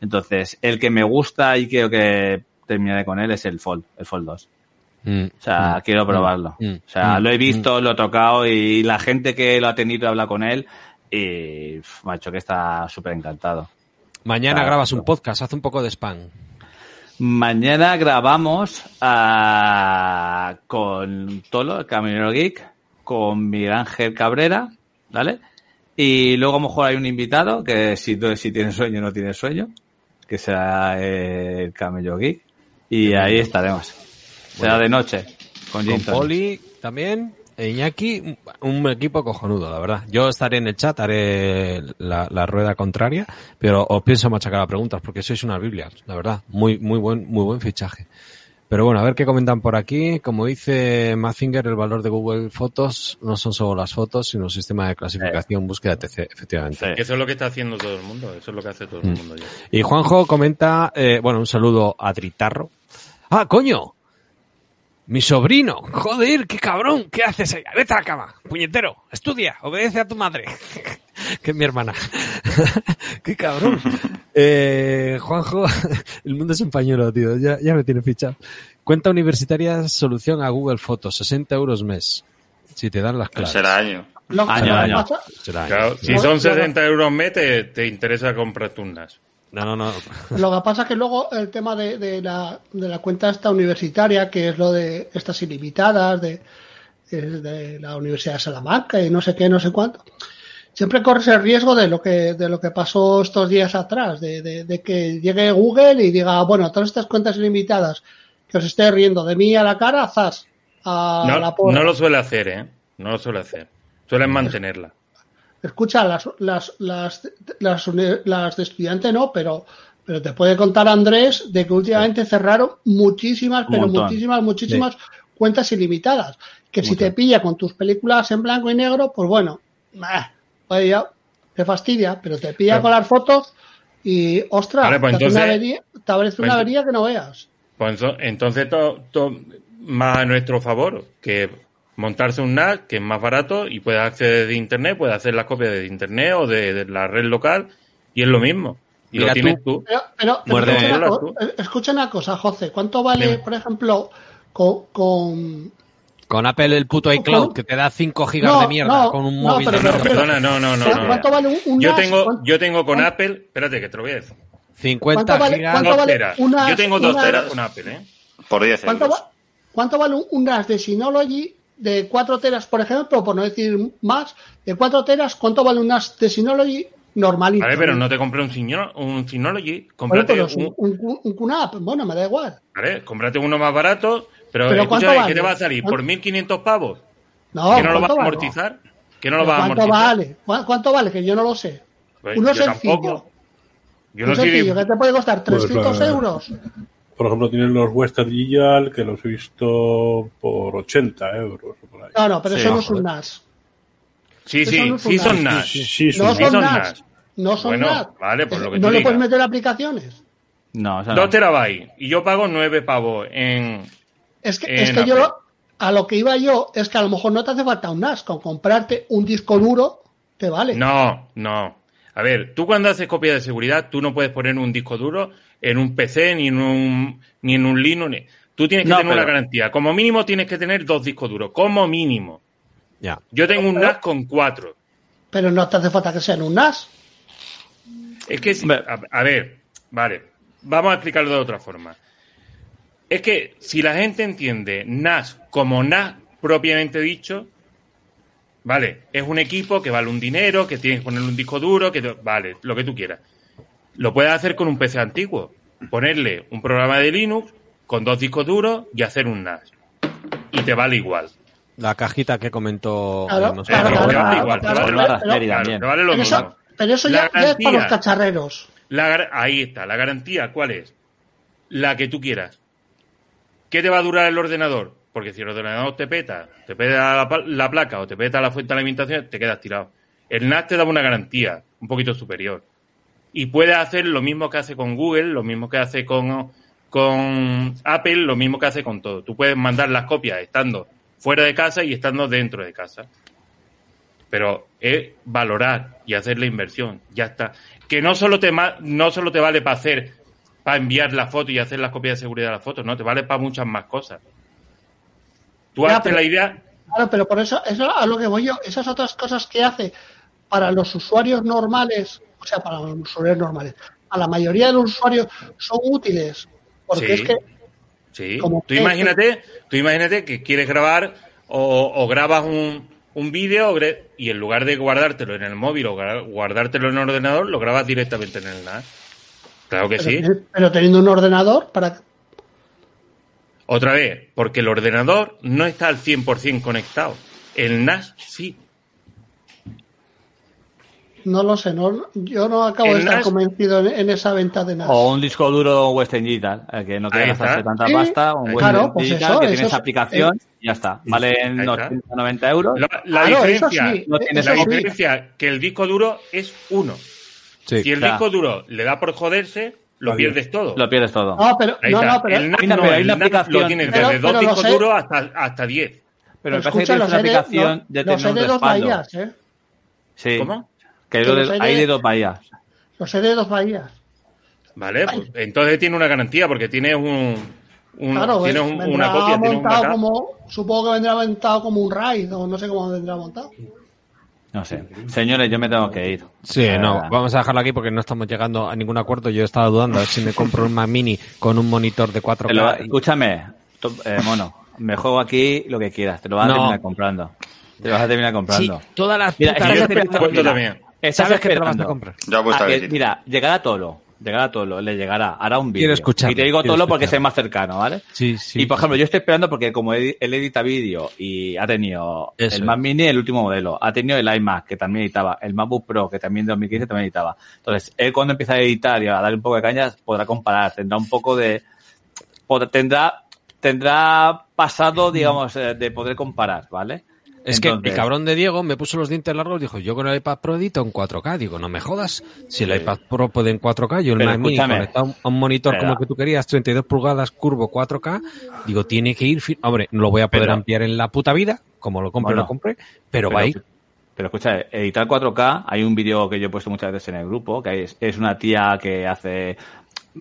Entonces, el que me gusta y creo que terminaré con él es el Fold, el Fold 2. Mm, O sea, mm, quiero probarlo. mm, o sea, lo he visto, lo he tocado y la gente que lo ha tenido habla con él y dicho que está súper encantado. Mañana grabas un podcast, haz un poco de spam. Mañana grabamos ah, con Tolo, el Caminero Geek, con Miguel Ángel Cabrera, ¿vale? Y luego a lo mejor hay un invitado que si, si tiene sueño no tiene sueño, que será eh, el Camello Geek. Y ahí estaremos. Será de noche. Con, Con. Poli también. E Iñaki, un equipo cojonudo, la verdad. Yo estaré en el chat, haré la, la rueda contraria, pero os pienso machacar a preguntas porque sois una biblia, la verdad. Muy, muy buen, muy buen fichaje. Pero bueno, a ver qué comentan por aquí. Como dice Mazinger, el valor de Google Fotos no son solo las fotos, sino un sistema de clasificación, búsqueda, etc. Efectivamente. Sí. Eso es lo que está haciendo todo el mundo. Eso es lo que hace todo el Mm. mundo ya. Y Juanjo comenta, eh, bueno, un saludo a Tritarro. ¡Ah, coño! Mi sobrino. Joder, qué cabrón. ¿Qué haces ahí? Vete a la cama. Puñetero. Estudia. Obedece a tu madre. que es mi hermana. qué cabrón. Eh, Juanjo, el mundo es un pañuelo, tío. Ya, ya me tiene fichado. Cuenta universitaria solución a Google Fotos. 60 euros mes. Si te dan las claves. será año. Año, año. Será- Claro, si son no, 60 euros mes, te, te interesa comprarte un NAS. No, no, no. Lo que pasa es que luego el tema de, de la, de la cuenta esta universitaria, que es lo de estas ilimitadas, de, es de la Universidad de Salamanca y no sé qué, no sé cuánto, siempre corres el riesgo de lo que, de lo que pasó estos días atrás, de, de- de que llegue Google y diga, bueno, todas estas cuentas ilimitadas que os esté riendo de mí a la cara, zas, a la No, no lo suele hacer, ¿eh? No lo suele hacer. Suelen mantenerla. Escucha, las, las, las, las, de estudiante no, pero, pero te puede contar Andrés de que últimamente cerraron muchísimas, pero muchísimas, muchísimas cuentas ilimitadas. Que si te pilla con tus películas en blanco y negro, pues bueno, te fastidia, pero te pilla con las fotos y, ostras, pues te, hace una avería, pues avería que no veas. Pues entonces, to- to- más a nuestro favor, que montarse un NAS que es más barato y puedes acceder de internet, puedes hacer las copias de internet o de, de la red local y es lo mismo. Y Mira lo tienes tú. Pero, pero, pero escucha, una, tú. eh, escucha una cosa, José, ¿cuánto vale, Dime. por ejemplo, con, con Con Apple el puto iCloud que te da 5 gigas No, de mierda no, con un no, móvil. pero No, mierda. refiero- perdona, no, no, no. ¿Cuánto- vale un- un yo NAS? tengo, ¿Cuánto- yo tengo con cuánto- Apple, espérate que te lo voy a decir. 50 ¿Cuánto vale- gigas. cuánto vale una- yo tengo dos una- teras con Apple, ¿eh? Por 10 ¿Cuánto, va- cuánto vale un, un NAS de Synology de 4 teras, por ejemplo, por no decir más, de 4 teras, ¿cuánto vale un NAS de Synology normalito? Vale, pero no te compré un, Syno- un Synology, cómprate un, un, un, un QNAP, bueno, me da igual. vale, cómprate uno más barato, pero, ¿Pero cuánto ¿qué vale? te va a salir? ¿Por ¿Cuánto? 1.500 pavos? No, ¿Que no lo vas ¿cuánto a vale? amortizar? ¿Que no lo ¿Pero vas a ¿Cuánto amortizar? vale? ¿Cu- ¿Cuánto vale? Que yo no lo sé. Pues Uno yo sencillo. tampoco. Yo un no soy sencillo, que te puede costar Pues 300 la- euros. Por ejemplo, tienen los Western Digital que los he visto por 80 euros o por ahí. No, no, pero Sí, eso no es un NAS. Sí, sí, no sí son NAS. Sí, sí, No son- sí son son NAS. No son Bueno, NAS. vale, pues lo que no le puedes meter aplicaciones. No, o sea, Dos no. terabytes. Y yo pago nueve pavos en... Es que, En es que yo lo- a lo que iba yo es que a lo mejor no te hace falta un NAS, con comprarte un disco duro te vale. No, no. A ver, tú cuando haces copia de seguridad, tú no puedes poner un disco duro en un PC ni en un, ni en un Linux. ni- Tú tienes que No, tener una garantía. Como mínimo tienes que tener dos discos duros. Como mínimo. Ya. Yo tengo un NAS con cuatro. Pero no te hace falta que sea en un NAS. Es que, si- a, a ver, vale, vamos a explicarlo de otra forma. Es que si la gente entiende NAS como NAS propiamente dicho, vale, es un equipo que vale un dinero, que tienes que ponerle un disco duro, que vale, lo que tú quieras. Lo puedes hacer con un PC antiguo, ponerle un programa de Linux con dos discos duros y hacer un NAS. Y te vale igual. La cajita que comentó. Claro, no sé, claro, Pero claro, te vale igual, te claro, vale pero- te vale lo mismo. eso, pero eso ya, ya es para los cacharreros. La ahí está, la garantía, ¿cuál es? La que tú quieras. ¿Qué te va a durar el ordenador? Porque si el ordenador te peta, te peta la, la placa o te peta la fuente de alimentación, te quedas tirado. El NAS te da una garantía un poquito superior. Y puedes hacer lo mismo que hace con Google, lo mismo que hace con, con Apple, lo mismo que hace con todo. Tú puedes mandar las copias estando fuera de casa y estando dentro de casa. Pero es valorar y hacer la inversión. Ya está. Que no solo te, no solo te vale para hacer, para enviar la foto y hacer las copias de seguridad de la foto, no, te vale para muchas más cosas. Tú hazte pero- la idea, Claro, pero por eso, eso a lo que voy yo, esas otras cosas que hace para los usuarios normales, o sea, para los usuarios normales, a la mayoría de los usuarios son útiles, porque Sí. es que Sí, Como tú que- imagínate, tú imagínate que quieres grabar o, o grabas un, un vídeo y en lugar de guardártelo en el móvil o guardártelo en el ordenador, lo grabas directamente en el NAS. Claro que sí. Pero, pero teniendo un ordenador para Otra vez, porque el ordenador no está al 100% conectado. El NAS sí. No lo sé, no, yo no acabo de estar NAS convencido en, en esa venta de NAS. O un disco duro Western Digital, eh, que no quiere Ahí gastarse tanta Sí, pasta, un Western Claro, pues Digital eso, que eso tiene esa aplicación y ya está. Vale en Ahí está. 890 euros. La, la Claro, eso diferencia, sí, no tiene eso la sí. diferencia que el disco duro es uno. Sí. si el claro. disco duro le da por joderse, lo pierdes todo. Lo pierdes todo. No, pero, no, no, pero, el NAS, no, pero hay el una NAS aplicación- lo tienes Pero- desde dos pero discos duros hasta, hasta 10. Pero me parece que es una aplicación de los tener un respaldo. ¿eh? Sí. ¿Cómo? Que hay, Que de, los hay de- hay de dos bahías. Los he de dos bahías. Vale, pues entonces tiene una garantía porque tienes un, un- Claro, tienes un- vendrá una copia, tienes como, supongo que vendrá montado como un RAID o no sé cómo vendrá montado. No sé. Señores, yo me tengo que ir. Sí, no, vamos a dejarlo aquí porque no estamos llegando a ningún acuerdo. Yo he estado dudando a ver si me compro un Mac Mini con un monitor de te lo- 4K. escúchame, eh, mono, me juego aquí lo que quieras. Te lo vas No. a terminar comprando. Te lo vas a terminar Sí, comprando. todas las Mira, putas es que yo acuerdo mira, también. Estás Sabes que te lo vas a esperando. comprar. Ya a a que- mira, llegará Tolo. Llegará Tolo, le llegará. Hará un vídeo. Y te digo Tolo porque es más cercano, ¿vale? Sí, sí. y por ejemplo, yo estoy esperando porque como él edita vídeo y ha tenido Eso el es. Mac Mini, el último modelo, ha tenido el iMac que también editaba, el MacBook Pro que también en 2015 también editaba. Entonces, él cuando empieza a editar y a darle un poco de cañas, podrá comparar, tendrá un poco de, podrá- tendrá, tendrá pasado, digamos, eh, de poder comparar, ¿vale? Es que el cabrón de Diego me puso los dientes largos y dijo, yo con el iPad Pro edito en 4K. Digo, no me jodas. Si el iPad Pro puede en 4K, yo el Pero Mac Mini conectado a un monitor como el que tú querías, 32 pulgadas, curvo 4K, digo, tiene que ir... Hombre, no lo voy a poder Pero- ampliar en la puta vida, como lo compre, Bueno. lo compre, pero, va a ir. Pero escucha, editar 4K, hay un vídeo que yo he puesto muchas veces en el grupo, que es, es una tía que hace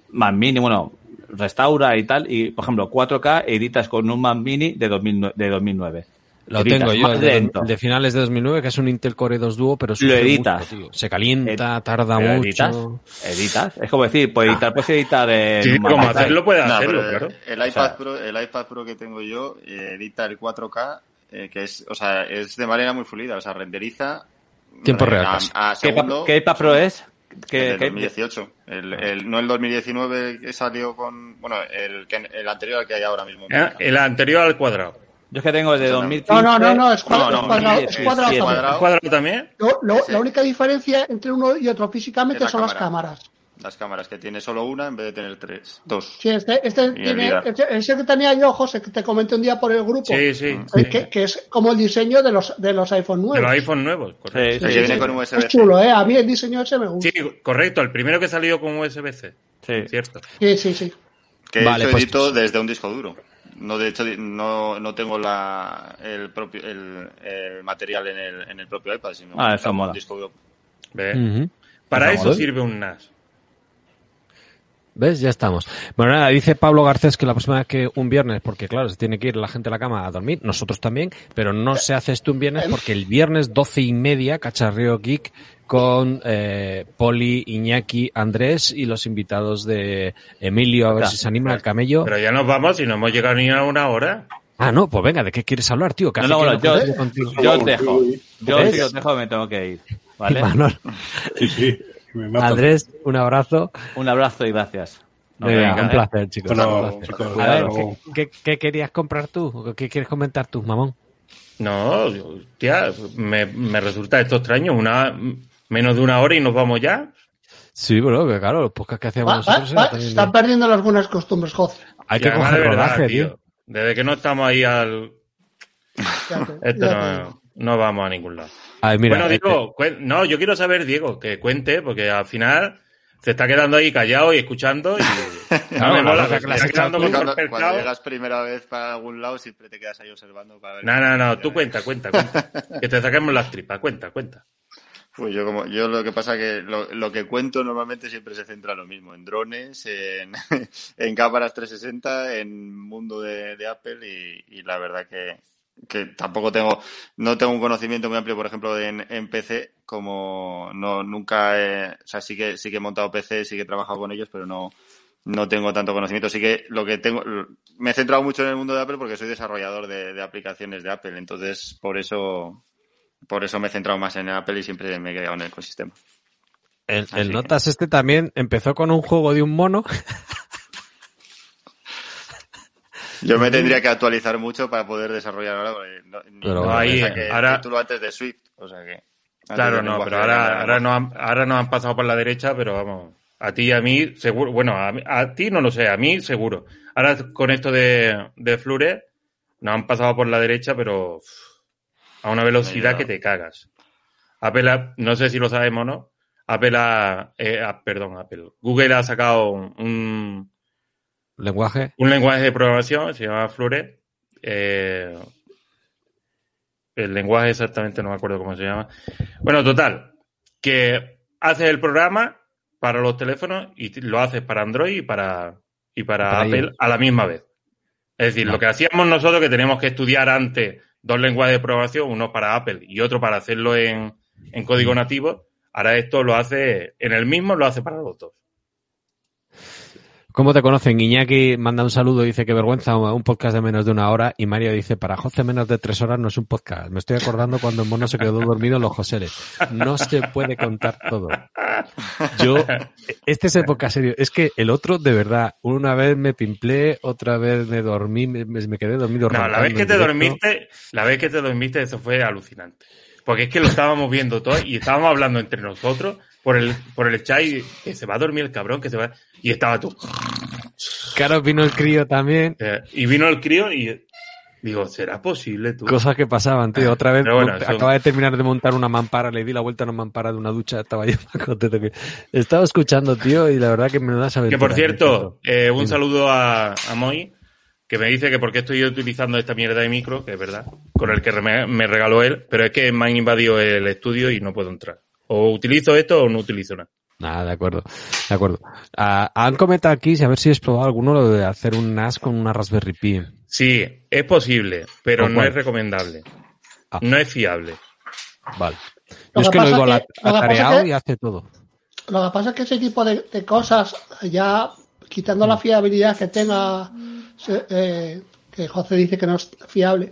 Mac Mini, bueno, restaura y tal, y por ejemplo, 4K editas con un Mac Mini de, 2009, de 2009. Lo Editas tengo yo, el de, de finales de 2009, que es un Intel Core 2 Duo, pero Lo editas. mucho, tío. Se calienta, Ed- tarda mucho. editas, editas. Es como decir, puedes editar, puedes editar en Sí, como hacerlo puede No, hacerlo, pero claro. El O iPad, sea- Pro, el iPad Pro que tengo yo eh, edita el 4K, eh, que es, o sea, es de manera muy fluida, o sea, renderiza Tiempo eh, real a, casi. a ¿Qué, segundo. iPad- qué iPad Pro es? El ¿Qué, del qué- 2018. El, el- no el 2019 que salió con. Bueno, el, que- el anterior al que hay ahora mismo. Eh, El anterior al cuadrado. Yo es que tengo de No, 2015. No, no, no, no, es cuadrado, No, no, es cuadrado, es 17. cuadrado también. Cuadrado. ¿El cuadrado también? Lo- lo- Ese. la única diferencia entre uno y otro físicamente la son las cámara. cámaras. Las cámaras, que tiene solo una en vez de tener tres. Dos. Sí, este, este tiene, este- ese que tenía yo, José, que te comenté un día por el grupo, Sí, sí. eh, sí. que, que es como el diseño de los, de los iPhone De nuevos. los iPhone nuevos, correcto. Sí, Sí, sí, viene sí. con USB. Es chulo, ¿eh? A mí el diseño ese me gusta. Sí, correcto. El primero que salió con USB-C. Sí. Cierto. Sí, sí, sí. Que Vale, pues- edito desde un disco duro. No, de hecho, no, no tengo la, el propio el, el material en el, en el propio iPad, sino Ah, eso un mola. disco. Para eso sirve un NAS. ¿Ves? Ya estamos. Bueno, nada, dice Pablo Garcés que la próxima vez que un viernes, porque claro, se tiene que ir la gente a la cama a dormir, nosotros también, pero no se hace esto un viernes porque el viernes doce y media, Cacharreo Geek, con eh, Poli, Iñaki, Andrés y los invitados de Emilio, a ver si se anima el camello. Pero ya nos vamos y no hemos llegado ni a una hora. Ah, no, pues venga, ¿de qué quieres hablar, tío? ¿Qué No, no, bueno, yo, os dejo. Yo os dejo, me tengo que ir. ¿Vale? Manol. Sí, sí. Me. Andrés, un abrazo. Un abrazo y gracias. Venga, un ¿eh? placer, chicos. Un placer. chicos, A ver. ¿qué, qué, qué querías comprar tú? ¿O ¿Qué quieres comentar tú, mamón? No, me, me resulta esto extraño. Una, menos de una hora y nos vamos ya. Sí, bueno, que claro, los podcasts que hacíamos Va- nosotros era va- también están perdiendo las buenas costumbres, José. Hay Y que coger de verdad, rodaje, tío. Desde que no estamos ahí al... Esto no, no vamos a ningún lado. Mira, bueno, este- Diego, cuen- no, yo quiero saber, Diego, que cuente, porque al final se está quedando ahí callado y escuchando y no me la mola, se que has está Cuando, cuando llegas primera vez para algún lado, siempre te quedas ahí observando para ver. No, no, no, tú cuenta, cuenta, cuenta. que te saquemos las tripas, cuenta, cuenta. Pues yo como yo lo que pasa que lo, lo que cuento normalmente siempre se centra en lo mismo, en drones, en, en cámaras 360, en mundo de, Apple y, la verdad que, que tampoco tengo no tengo un conocimiento muy amplio, por ejemplo, en, en PC, como no nunca he, o sea, sí que sí que he montado PC, sí que he trabajado con ellos, pero no no tengo tanto conocimiento. Sí que lo que tengo me he centrado mucho en el mundo de Apple porque soy desarrollador de, de aplicaciones de Apple, entonces por eso por eso me he centrado más en Apple y siempre me he quedado en el ecosistema. El, que- Notas este también empezó con un juego de un mono. Yo me tendría que actualizar mucho para poder desarrollar ahora. porque No, Pero no ahí, el ahora- título antes de Swift, o sea que. Claro, no, pero ahora, ahora, nos han, ahora nos han pasado por la derecha, pero vamos, a ti y a mí, seguro, bueno, a, a ti no lo sé, a mí seguro. Ahora con esto de, de Flure, nos han pasado por la derecha, pero a una velocidad que te cagas. Apple, ha- no sé si lo sabemos o no, Apple ha, eh, ha- perdón, Apple, Google ha sacado un, Lenguaje. un lenguaje de programación, se llama Flure. eh, el lenguaje exactamente no me acuerdo cómo se llama. Bueno, total, que haces el programa para los teléfonos y lo haces para Android y para, y para, Para Apple a la misma vez. Es decir, No. lo que hacíamos nosotros que teníamos que estudiar antes dos lenguajes de programación, uno para Apple y otro para hacerlo en, en código nativo, ahora esto lo hace en el mismo, lo hace para los dos. ¿Cómo te conocen? Iñaki manda un saludo, dice que vergüenza un podcast de menos de una hora y Mario dice, para José menos de tres horas no es un podcast. Me estoy acordando cuando el mono se quedó dormido en los Joseles. No se puede contar todo. Yo, este es época serio. Es que el otro, de verdad, una vez me pimplé, otra vez me dormí, me, me quedé dormido. No, la vez que te dormiste, la vez que te dormiste, eso fue alucinante. Porque es que lo estábamos viendo todo y estábamos hablando entre nosotros por el, por el chat y que se va a dormir el cabrón, que se va. Y estaba tú. Claro, vino el crío también. Eh, Y vino el crío y digo, ¿será posible tú? Cosas que pasaban, tío. Otra vez bueno, monta- eso- acaba de terminar de montar una mampara, le di la vuelta a una mampara de una ducha, estaba yo contento que... Estaba escuchando, tío, y la verdad que me da Que por cierto, eh, un Dime. saludo a, a Moy, que me dice que por qué estoy utilizando esta mierda de micro, que es verdad, con el que me, me regaló él, pero es que me han invadido el estudio y no puedo entrar. O utilizo esto o no utilizo nada. Nada, de acuerdo, de acuerdo. Ah, han comentado aquí, a ver si has probado alguno lo de hacer un NAS con una Raspberry Pi. Sí, es posible, pero ¿Con no cuál? es recomendable. Ah. No es fiable. Vale. Lo Yo es que lo pasa digo que- la- lo que atareado y hace todo. Lo que pasa es que ese tipo de, de cosas, ya quitando la fiabilidad que tenga, se- eh, que José dice que no es fiable,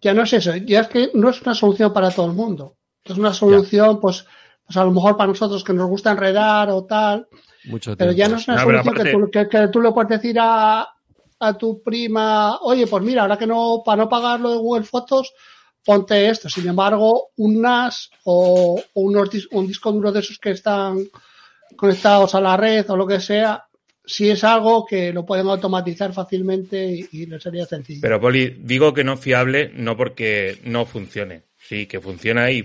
ya no es eso, ya es que no es una solución para todo el mundo. Es una solución, pues, pues a lo mejor para nosotros que nos gusta enredar o tal, Mucho pero ya no es una No, solución que, tú, que, que tú le puedes decir a, a tu prima, oye, pues mira, ahora que no, para no pagar lo de Google Fotos, ponte esto. Sin embargo, un NAS o, o unos un disco duro de esos que están conectados a la red o lo que sea, si es algo que lo pueden automatizar fácilmente y, y les sería sencillo. Pero, Poli, digo que no es fiable no porque no funcione. Sí, que funciona y,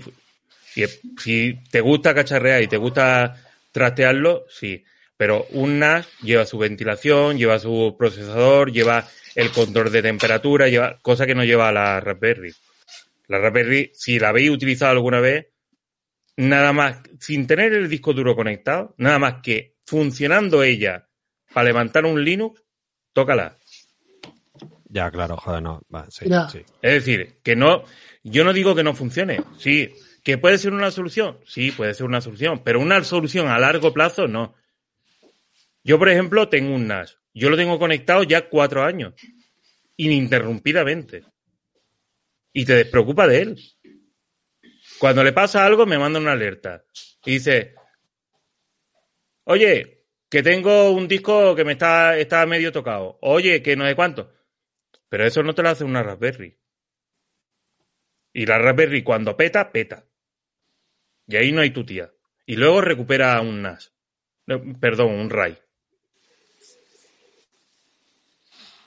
es- si te gusta cacharrear y te gusta trastearlo, sí. Pero un NAS lleva su ventilación, lleva su procesador, lleva el control de temperatura, lleva cosa que no lleva la Raspberry. La Raspberry, si la habéis utilizado alguna vez, nada más, sin tener el disco duro conectado, nada más que funcionando ella para levantar un Linux, tócala. Ya, claro, joder, no. Va, sí, sí. Es decir, que no, yo no digo que no funcione, sí, que puede ser una solución, sí, puede ser una solución, pero una solución a largo plazo no. Yo, por ejemplo, tengo un NAS, yo lo tengo conectado ya cuatro años, ininterrumpidamente, y te despreocupa de él. Cuando le pasa algo, me manda una alerta y dice, oye, que tengo un disco que me está, está medio tocado, oye, que no sé cuánto. Pero eso no te lo hace una Raspberry. Y la Raspberry cuando peta, peta. Y ahí no hay tu tía. Y luego recupera un NAS. No, perdón, un RAI.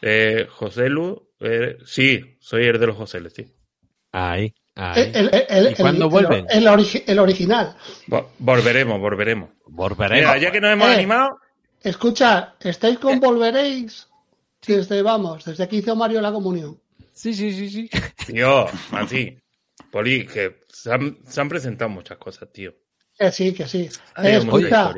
Eh, José Lu, eh, sí, soy el de los José Lu, sí. Ahí, ahí. El, el- el- ¿Y cuándo el- vuelven? El, origi- el original. Vo- Volveremos, volveremos. Volveremos. Mira, ya que nos hemos Eh. animado, Escucha, ¿estáis con Volveréis? Desde, vamos, desde que hizo Mario la comunión. Sí, sí, sí, sí. tío, así. Poli, que se han, se han presentado muchas cosas, tío. Que sí, que sí. Eh, escucha,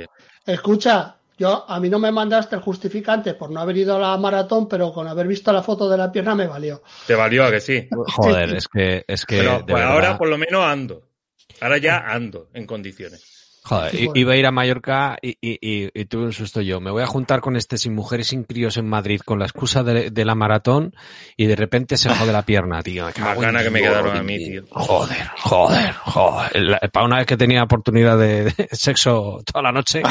escucha, yo a mí no me mandaste el justificante por no haber ido a la maratón, pero con haber visto la foto de la pierna me valió. Te valió a que sí. Joder, es que, es que. Pero pues verdad- ahora por lo menos ando. Ahora ya ando en condiciones. Joder, iba a ir a Mallorca y, y- y- y tuve un susto yo. Me voy a juntar con este sin mujeres, sin críos en Madrid con la excusa de, de la maratón y de repente se jode la pierna, tío. Me cago Más en ganas que me quedaron a mí, tío. Joder, joder, joder. La- Para una vez que tenía oportunidad de, de sexo toda la noche.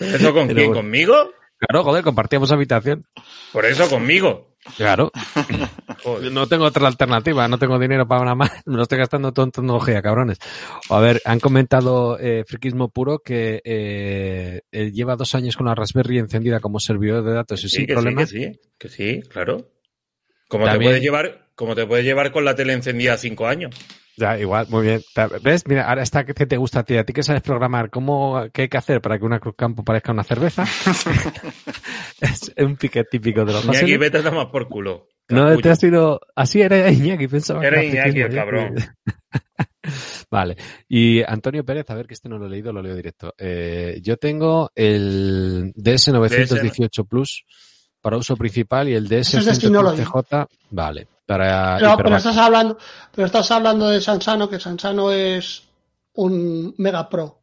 ¿Eso con Pero quién? ¿Conmigo? Claro, joder, compartíamos habitación. Por eso conmigo. Claro. Joder. No tengo otra alternativa, no tengo dinero para una más, me lo estoy gastando todo en tecnología, cabrones. A ver, han comentado eh, Friquismo Puro que eh, él lleva dos años con la Raspberry encendida como servidor de datos y Sí, sin que problemas. sí, que sí, que sí, claro. Como te puedes llevar, como te puedes llevar con la tele encendida cinco años. Ya, igual, muy bien. ¿Ves? Mira, ahora está que te gusta a ti, a ti que sabes programar, ¿cómo, qué hay que hacer para que una Cruz Campo parezca una cerveza? es un pique típico de los Iñaki, José. vete a tomar por culo. No, Capullo. te has sido, así era Iñaki, pensaba que Era era Iñaki, el cabrón. Vale. Y Antonio Pérez, a ver que este no lo he leído, lo leo directo. Eh, yo tengo el DS918 Plus para uso principal y el Ese es de Synology. DS115J, vale, para Pero, estás hablando, pero estás hablando de Sansano, que Sansano es un Mega Pro.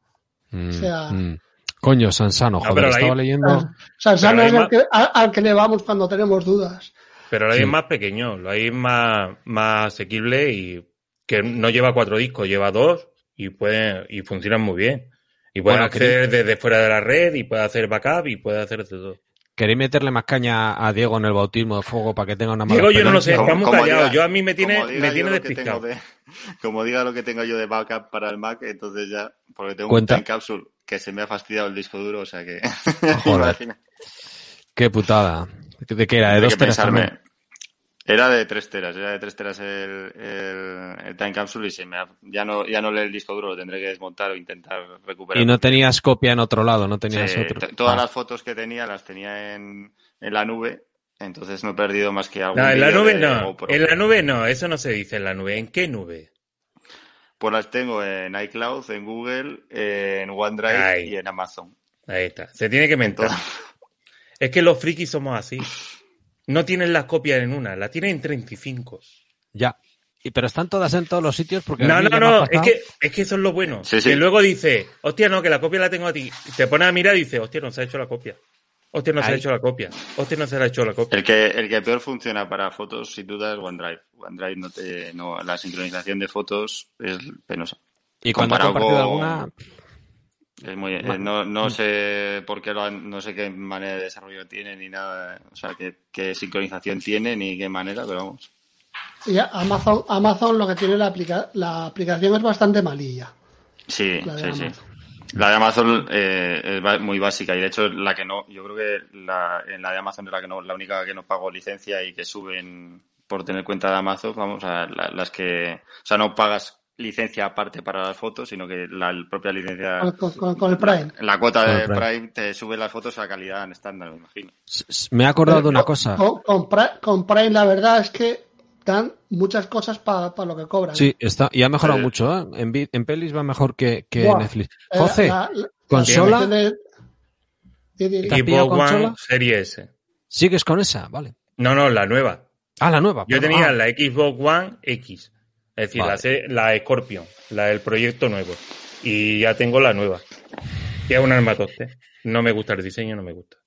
Mm, o sea- mm. Coño, Sansano, No, joder, pero la estaba leyendo. Sansano Pero es hay el que, al, al que le vamos cuando tenemos dudas. Pero lo hay Sí. es más pequeño, lo hay es más, más asequible y que no lleva cuatro discos, lleva dos y puede, y funcionan muy bien. Y pueden Bueno, acceder desde fuera de la red y puede hacer backup y puede hacer de todo. ¿Queréis meterle más caña a Diego en el bautismo de fuego para que tenga una mala Diego, yo no lo sé, está muy callado. Yo a mí me tiene, me tiene despistado. de- como diga lo que tengo yo de backup para el Mac, entonces ya, porque tengo Cuenta. un time capsule que se me ha fastidiado el disco duro, o sea que. Joder. Qué putada. ¿De qué era? ¿De dos que pensarme. Era de 3 teras, era de 3 teras el, el, el time capsule y se me ha- ya no ya no lee el disco duro, lo tendré que desmontar o intentar recuperar. Y no tenías copia en otro lado, no tenías Sí, otro. todas Ah. las fotos que tenía las tenía en, en la nube, entonces no he perdido más que algún No, en la nube no. En la nube no, eso no se dice en la nube. ¿En qué nube? Pues las tengo en iCloud, en Google, en OneDrive Ay. y en Amazon. Ahí está. Se tiene que mentar. Es que los frikis somos así. No tienen las copias en una, la tienen en 35. Ya. Y, pero están todas en todos los sitios porque. No, no, no, es que, es que eso es lo bueno. Sí, sí. Que luego dice, hostia, no, que la copia la tengo a ti. Te pones a mirar y dice, hostia, no se ha hecho la copia. Hostia, no se ha hecho la copia. Hostia, no se ha hecho la copia. El que, el que peor funciona para fotos, sin duda, es OneDrive. OneDrive no te, no, la sincronización de fotos es penosa. Y cuando comparado compartido con- alguna. Es muy, eh, no, no sé por qué lo han- no sé qué manera de desarrollo tiene ni nada, o sea, qué, qué sincronización tiene ni qué manera, pero vamos. Y Amazon, Amazon lo que tiene la, aplica- la aplicación es bastante malilla. Sí, La de sí, sí. Amazon. La de Amazon eh, es muy básica y de hecho la que no, yo creo que la, en la de Amazon es la que no, la única que no pago licencia y que suben por tener cuenta de Amazon, vamos a la- las que, o sea, no pagas licencia aparte para las fotos, sino que la propia licencia, Con, con- con- con el Prime. la cuota de Prime. Prime te sube las fotos a calidad en estándar, me imagino. Me he acordado de una cosa. Con, con Pri- con Prime la verdad es que dan muchas cosas para lo que cobran. Sí, está, y ha mejorado Eh. mucho, ¿eh? En, en pelis va mejor que, que. Netflix. Eh, José, la- la- consola, la de- di- di- di- ¿Te has Equipo pillado One consola? Serie S. ¿sigues con esa? Vale. No, no, la nueva. Ah, la nueva. Yo tenía Ah, la Xbox One X. Es decir, Vale. la, la Scorpion, la del proyecto nuevo. Y ya tengo la nueva. Que es un armatoste. No me gusta el diseño, no me gusta.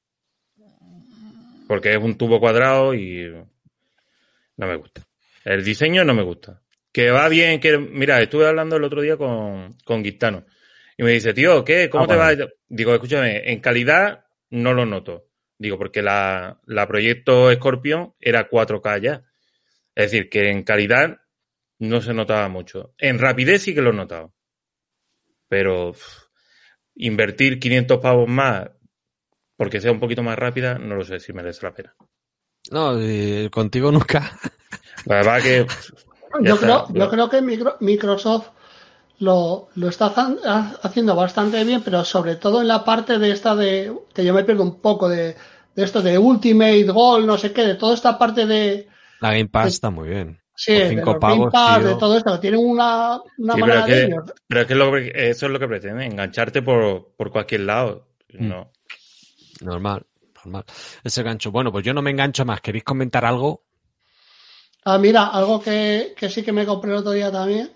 Porque es un tubo cuadrado y no me gusta. El diseño no me gusta. Que va bien, que mira, estuve hablando el otro día con, con Guistano. Y me dice, tío, ¿qué? ¿Cómo Ah, te va? Digo, escúchame, en calidad no lo noto. Digo, porque la, la proyecto Scorpion era 4K ya. Es decir, que en calidad no se notaba mucho. En rapidez sí que lo he notado. Pero invertir 500 pavos más porque sea un poquito más rápida, no lo sé si merece la pena. No, contigo nunca. La verdad que... Yo está. creo, yo creo que Micro- Microsoft lo, lo está haciendo bastante bien, pero sobre todo en la parte de esta de que yo me pierdo un poco de, de esto de Ultimate Goal, no sé qué, de toda esta parte de La Game Pass está muy bien. Sí, Por de cinco los pavos, Pass, de todo esto, tienen una, una Sí, manera de que, ellos. pero es que lo que- eso es lo que pretende, engancharte por, por cualquier lado. Mm. No. Normal, normal. Ese gancho. Bueno, pues yo no me engancho más. ¿Queréis comentar algo? Ah, mira, algo que, que sí que me compré el otro día también.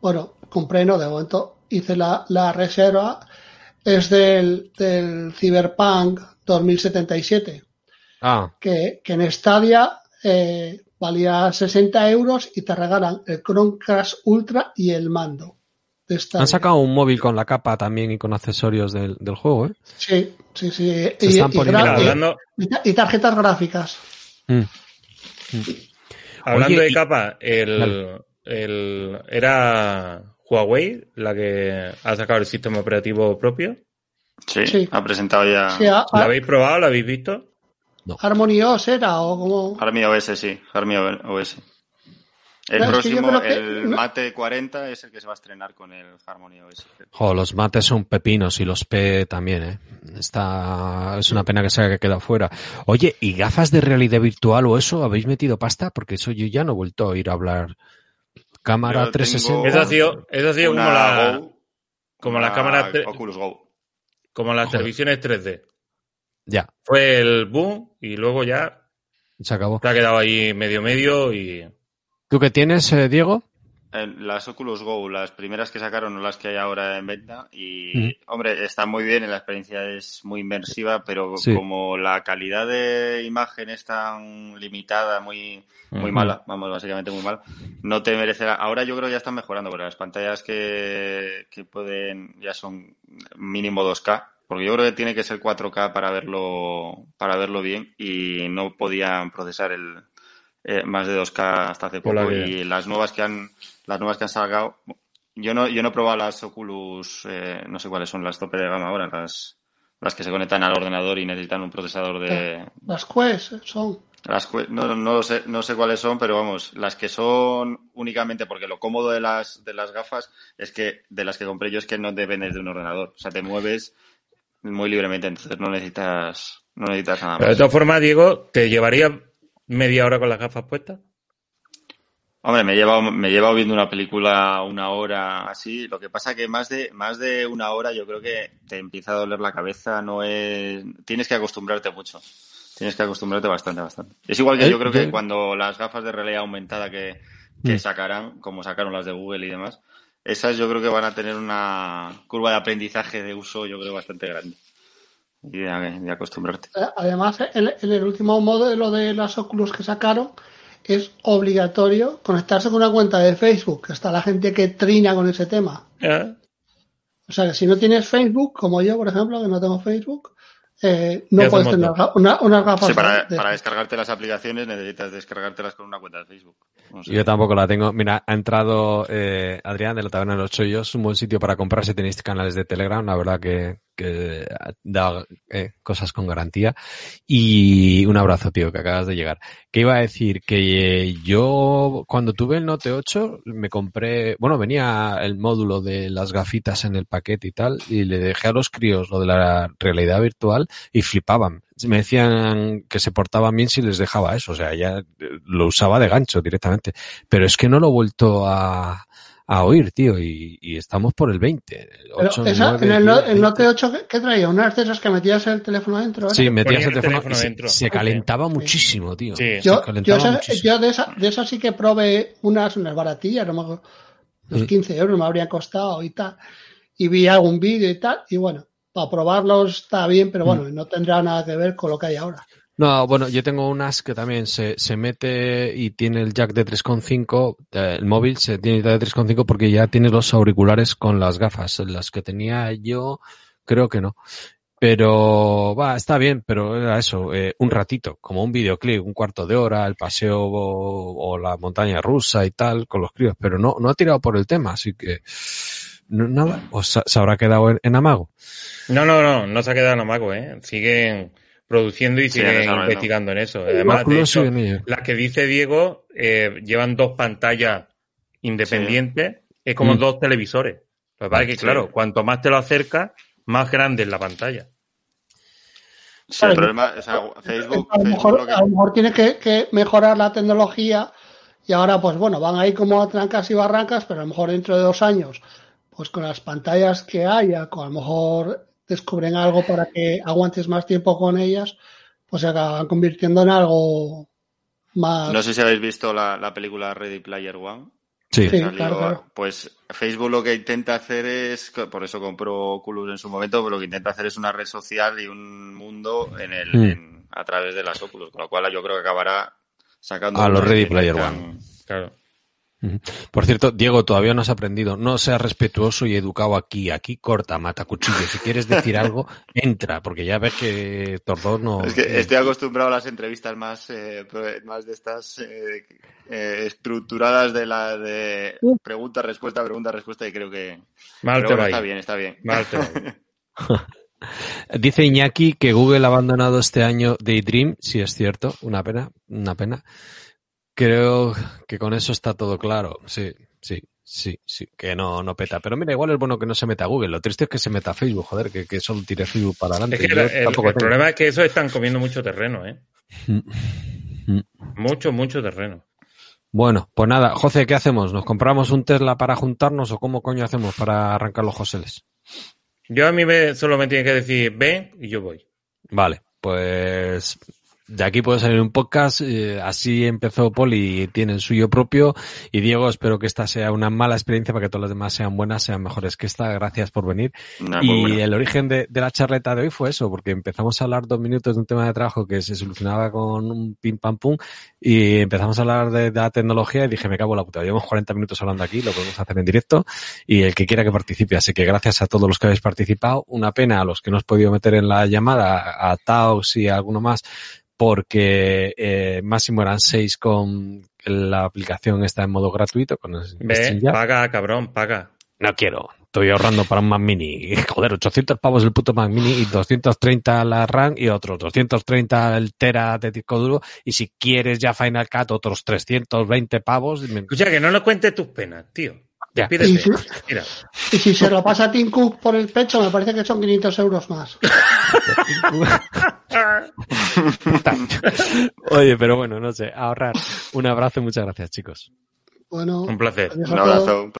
Bueno, compré, no, de momento hice la, la reserva, es del, del Cyberpunk 2077, Ah, que, que en Stadia eh, valía 60 euros y te regalan el Chromecast Ultra y el mando han sacado un móvil con la capa también y con accesorios del, del juego, ¿eh? Sí, sí, sí. Se Y, están y hablando, y ta- y tarjetas gráficas. Mm. hablando Oye, de y- capa, el, el, era Huawei la que ha sacado el sistema operativo propio. Sí, Sí. ha presentado ya Sí, a- ¿Lo a- habéis probado? ¿Lo habéis visto? Harmony OS era o como... Harmony OS, sí, Harmony OS. El No, es que yo próximo, que- el no. Mate 40 es el que se va a estrenar con el Harmony OS. Jo, los mates son pepinos y los P también, ¿eh? Está, es una pena que se haya quedado fuera. Oye, ¿y gafas de realidad virtual o eso? ¿Habéis metido pasta? Porque eso yo ya no he vuelto a oír hablar. Cámara Yo 360. tengo- Eso ha sido, eso ha sido como la, Go, como la cámara Oculus Go. como las televisiones 3D. Ya, Fue el boom y luego ya se acabó. se ha quedado ahí medio medio y ¿Tú qué tienes, eh, Diego? Las Oculus Go, las primeras que sacaron, no las que hay ahora en venta. Y, Mm. hombre, está muy bien, la experiencia es muy inmersiva, pero Sí. como la calidad de imagen es tan limitada, muy, muy mala, vamos, básicamente muy mala, no te merecerá. Ahora yo creo que ya están mejorando, porque las pantallas que, que pueden, ya son mínimo 2K. Porque yo creo que tiene que ser 4K para verlo, para verlo bien y no podían procesar el, eh, más de 2K hasta hace poco. Y las nuevas que han las nuevas que han sacado yo no yo no he probado las Oculus eh, no sé cuáles son las tope de gama ahora las las que se conectan al ordenador y necesitan un procesador de Las Quest son... las no, no sé no sé cuáles son pero vamos las que son únicamente porque lo cómodo de las de las gafas es que de las que compré yo es que no dependes de un ordenador. O sea te mueves muy libremente entonces no necesitas no necesitas nada Pero de más todas formas, Diego, ¿te llevaría media hora con las gafas puestas? Hombre, me he llevado, me he llevado viendo una película una hora así. Lo que pasa que más de, más de una hora yo creo que te empieza a doler la cabeza. No es, tienes que acostumbrarte mucho. Tienes que acostumbrarte bastante, bastante. Es igual que Eh, yo creo que cuando las gafas de realidad aumentada que, que Mm. sacarán, como sacaron las de Google y demás, esas yo creo que van a tener una curva de aprendizaje de uso, yo creo, bastante grande. Y de, de acostumbrarte. Eh, Además, en, en el último modelo de las Oculus que sacaron, es obligatorio conectarse con una cuenta de Facebook. Está la gente que trina con ese tema. ¿Eh? O sea, que si no tienes Facebook, como yo, por ejemplo, que no tengo Facebook, eh, ¿Qué no puedes tener una- unas gafas Sí, para, de- para descargarte las aplicaciones necesitas descargártelas con una cuenta de Facebook. No sé. Yo tampoco la tengo. Mira, ha entrado eh, Adrián de la Taberna de los Chollos, un buen sitio para comprar si tenéis canales de Telegram, la verdad que, que da eh, cosas con garantía. Y un abrazo, tío, que acabas de llegar. Que iba a decir que eh, yo cuando tuve el Note 8 me compré, bueno, venía el módulo de las gafitas en el paquete y tal, y le dejé a los críos lo de la realidad virtual y flipaban. Me decían que se portaban bien si les dejaba eso, o sea, ya eh, lo usaba de gancho directamente. Pero es que no lo he vuelto a, a oír, tío, y, y estamos por el 20. Pero 8, esa- 9, en el, 10, no- el 20. Note 8, ¿qué, traía? Unas de esas que metías el teléfono dentro. ¿era? Sí, metías el el teléfono, teléfono se- dentro. se, calentaba muchísimo, tío. Sí. Yo, yo, esa- muchísimo. yo de, esa, de esas sí que probé unas, unas baratillas, no me acuerdo, unos Sí. 15 euros me habrían costado y tal. Y vi algún vídeo y tal, y bueno, para probarlos está bien, pero bueno, Mm. no tendrá nada que ver con lo que hay ahora. No, bueno, yo tengo unas que también se, se mete y tiene el jack de 3.5, eh, el móvil se tiene de 3.5 porque ya tiene los auriculares con las gafas. Las que tenía yo, creo que no. Pero, va, está bien, pero era eso, eh, un ratito, como un videoclip, un cuarto de hora, el paseo o, la montaña rusa y tal, con los críos, pero no, no ha tirado por el tema, así que, no, nada, o se, se habrá quedado en, en amago. No, no, no, no se ha quedado en amago, ¿eh? Siguen produciendo y Sí, siguen investigando en eso. Además, de hecho, las que dice Diego eh, llevan dos pantallas independientes, es como Mm. dos televisores. Lo que pasa es que, claro, cuanto más te lo acercas, más grande es la pantalla. Sí, Claro, el problema, sea, Facebook, a lo Facebook mejor, lo que- a lo mejor tiene que, que mejorar la tecnología y ahora, pues bueno, van ahí como a trancas y barrancas, pero a lo mejor dentro de dos años, pues con las pantallas que haya, con a lo mejor descubren algo para que aguantes más tiempo con ellas, pues se acaban convirtiendo en algo más. No sé si habéis visto la, la película Ready Player One. Sí. Sí, claro, claro. Pues Facebook lo que intenta hacer es, por eso compró Oculus en su momento, pues lo que intenta hacer es una red social y un mundo en el, Mm. en- a través de las Oculus, con lo cual yo creo que acabará sacando A los Ready Player One. Claro. Por cierto, Diego, todavía no has aprendido. No seas respetuoso y educado aquí. Aquí corta, mata cuchillo. Si quieres decir algo, entra, porque ya ves que Tordón no. Es que estoy acostumbrado a las entrevistas más, eh, más de estas eh, eh, estructuradas de la de pregunta, respuesta, pregunta, respuesta y creo que Mal te va está bien, está bien. Mal te va ahí. Dice Iñaki que Google ha abandonado este año Daydream. Sí, es cierto. Una pena, una pena. Creo que con eso está todo claro. Sí, sí, sí, sí. Que no, no peta. Pero mira, igual es bueno que no se meta Google. Lo triste es que se meta Facebook, joder, que, que solo tire Facebook para adelante. Es que Yo el, problema es que eso están comiendo mucho terreno, ¿eh? Mm. Mucho, mucho terreno. Bueno, pues nada, José, ¿qué hacemos? ¿Nos compramos un Tesla para juntarnos o cómo coño hacemos para arrancar los Joseles? Yo a mí me, solo me tiene que decir ven y yo voy. Vale, pues de aquí puede salir un podcast. eh, así empezó Poli, tiene el suyo propio. Y Diego, espero que esta sea una mala experiencia para que todas las demás sean buenas, sean mejores que esta. Gracias por venir. Y el origen de, de la charleta de hoy fue eso, porque empezamos a hablar dos minutos de un tema de trabajo que se solucionaba con un pim pam pum y empezamos a hablar de, de la tecnología y dije, me cago en la puta, llevamos 40 minutos hablando aquí, lo podemos hacer en directo y el que quiera que participe. Así que gracias a todos los que habéis participado. Una pena a los que no os podido meter en la llamada, a Taos y a alguno más, porque eh, máximo eran seis con la aplicación está en modo gratuito con el Ve, StreamYard. paga, cabrón, paga. No quiero. Estoy ahorrando para un Mac Mini. Joder, 800 pavos el puto Mac Mini y 230 la RAM y otros 230 el Tera de disco duro. Y si quieres ya Final Cut, otros 320 pavos. Escucha, que no nos cuentes tus penas, tío. Ya. Mira, Y si se lo pasa a Tim Cook por el pecho, me parece que son 500 euros más. Oye, pero bueno, no sé, ahorrar. Un abrazo y muchas gracias, chicos. Bueno, un placer. Un abrazo.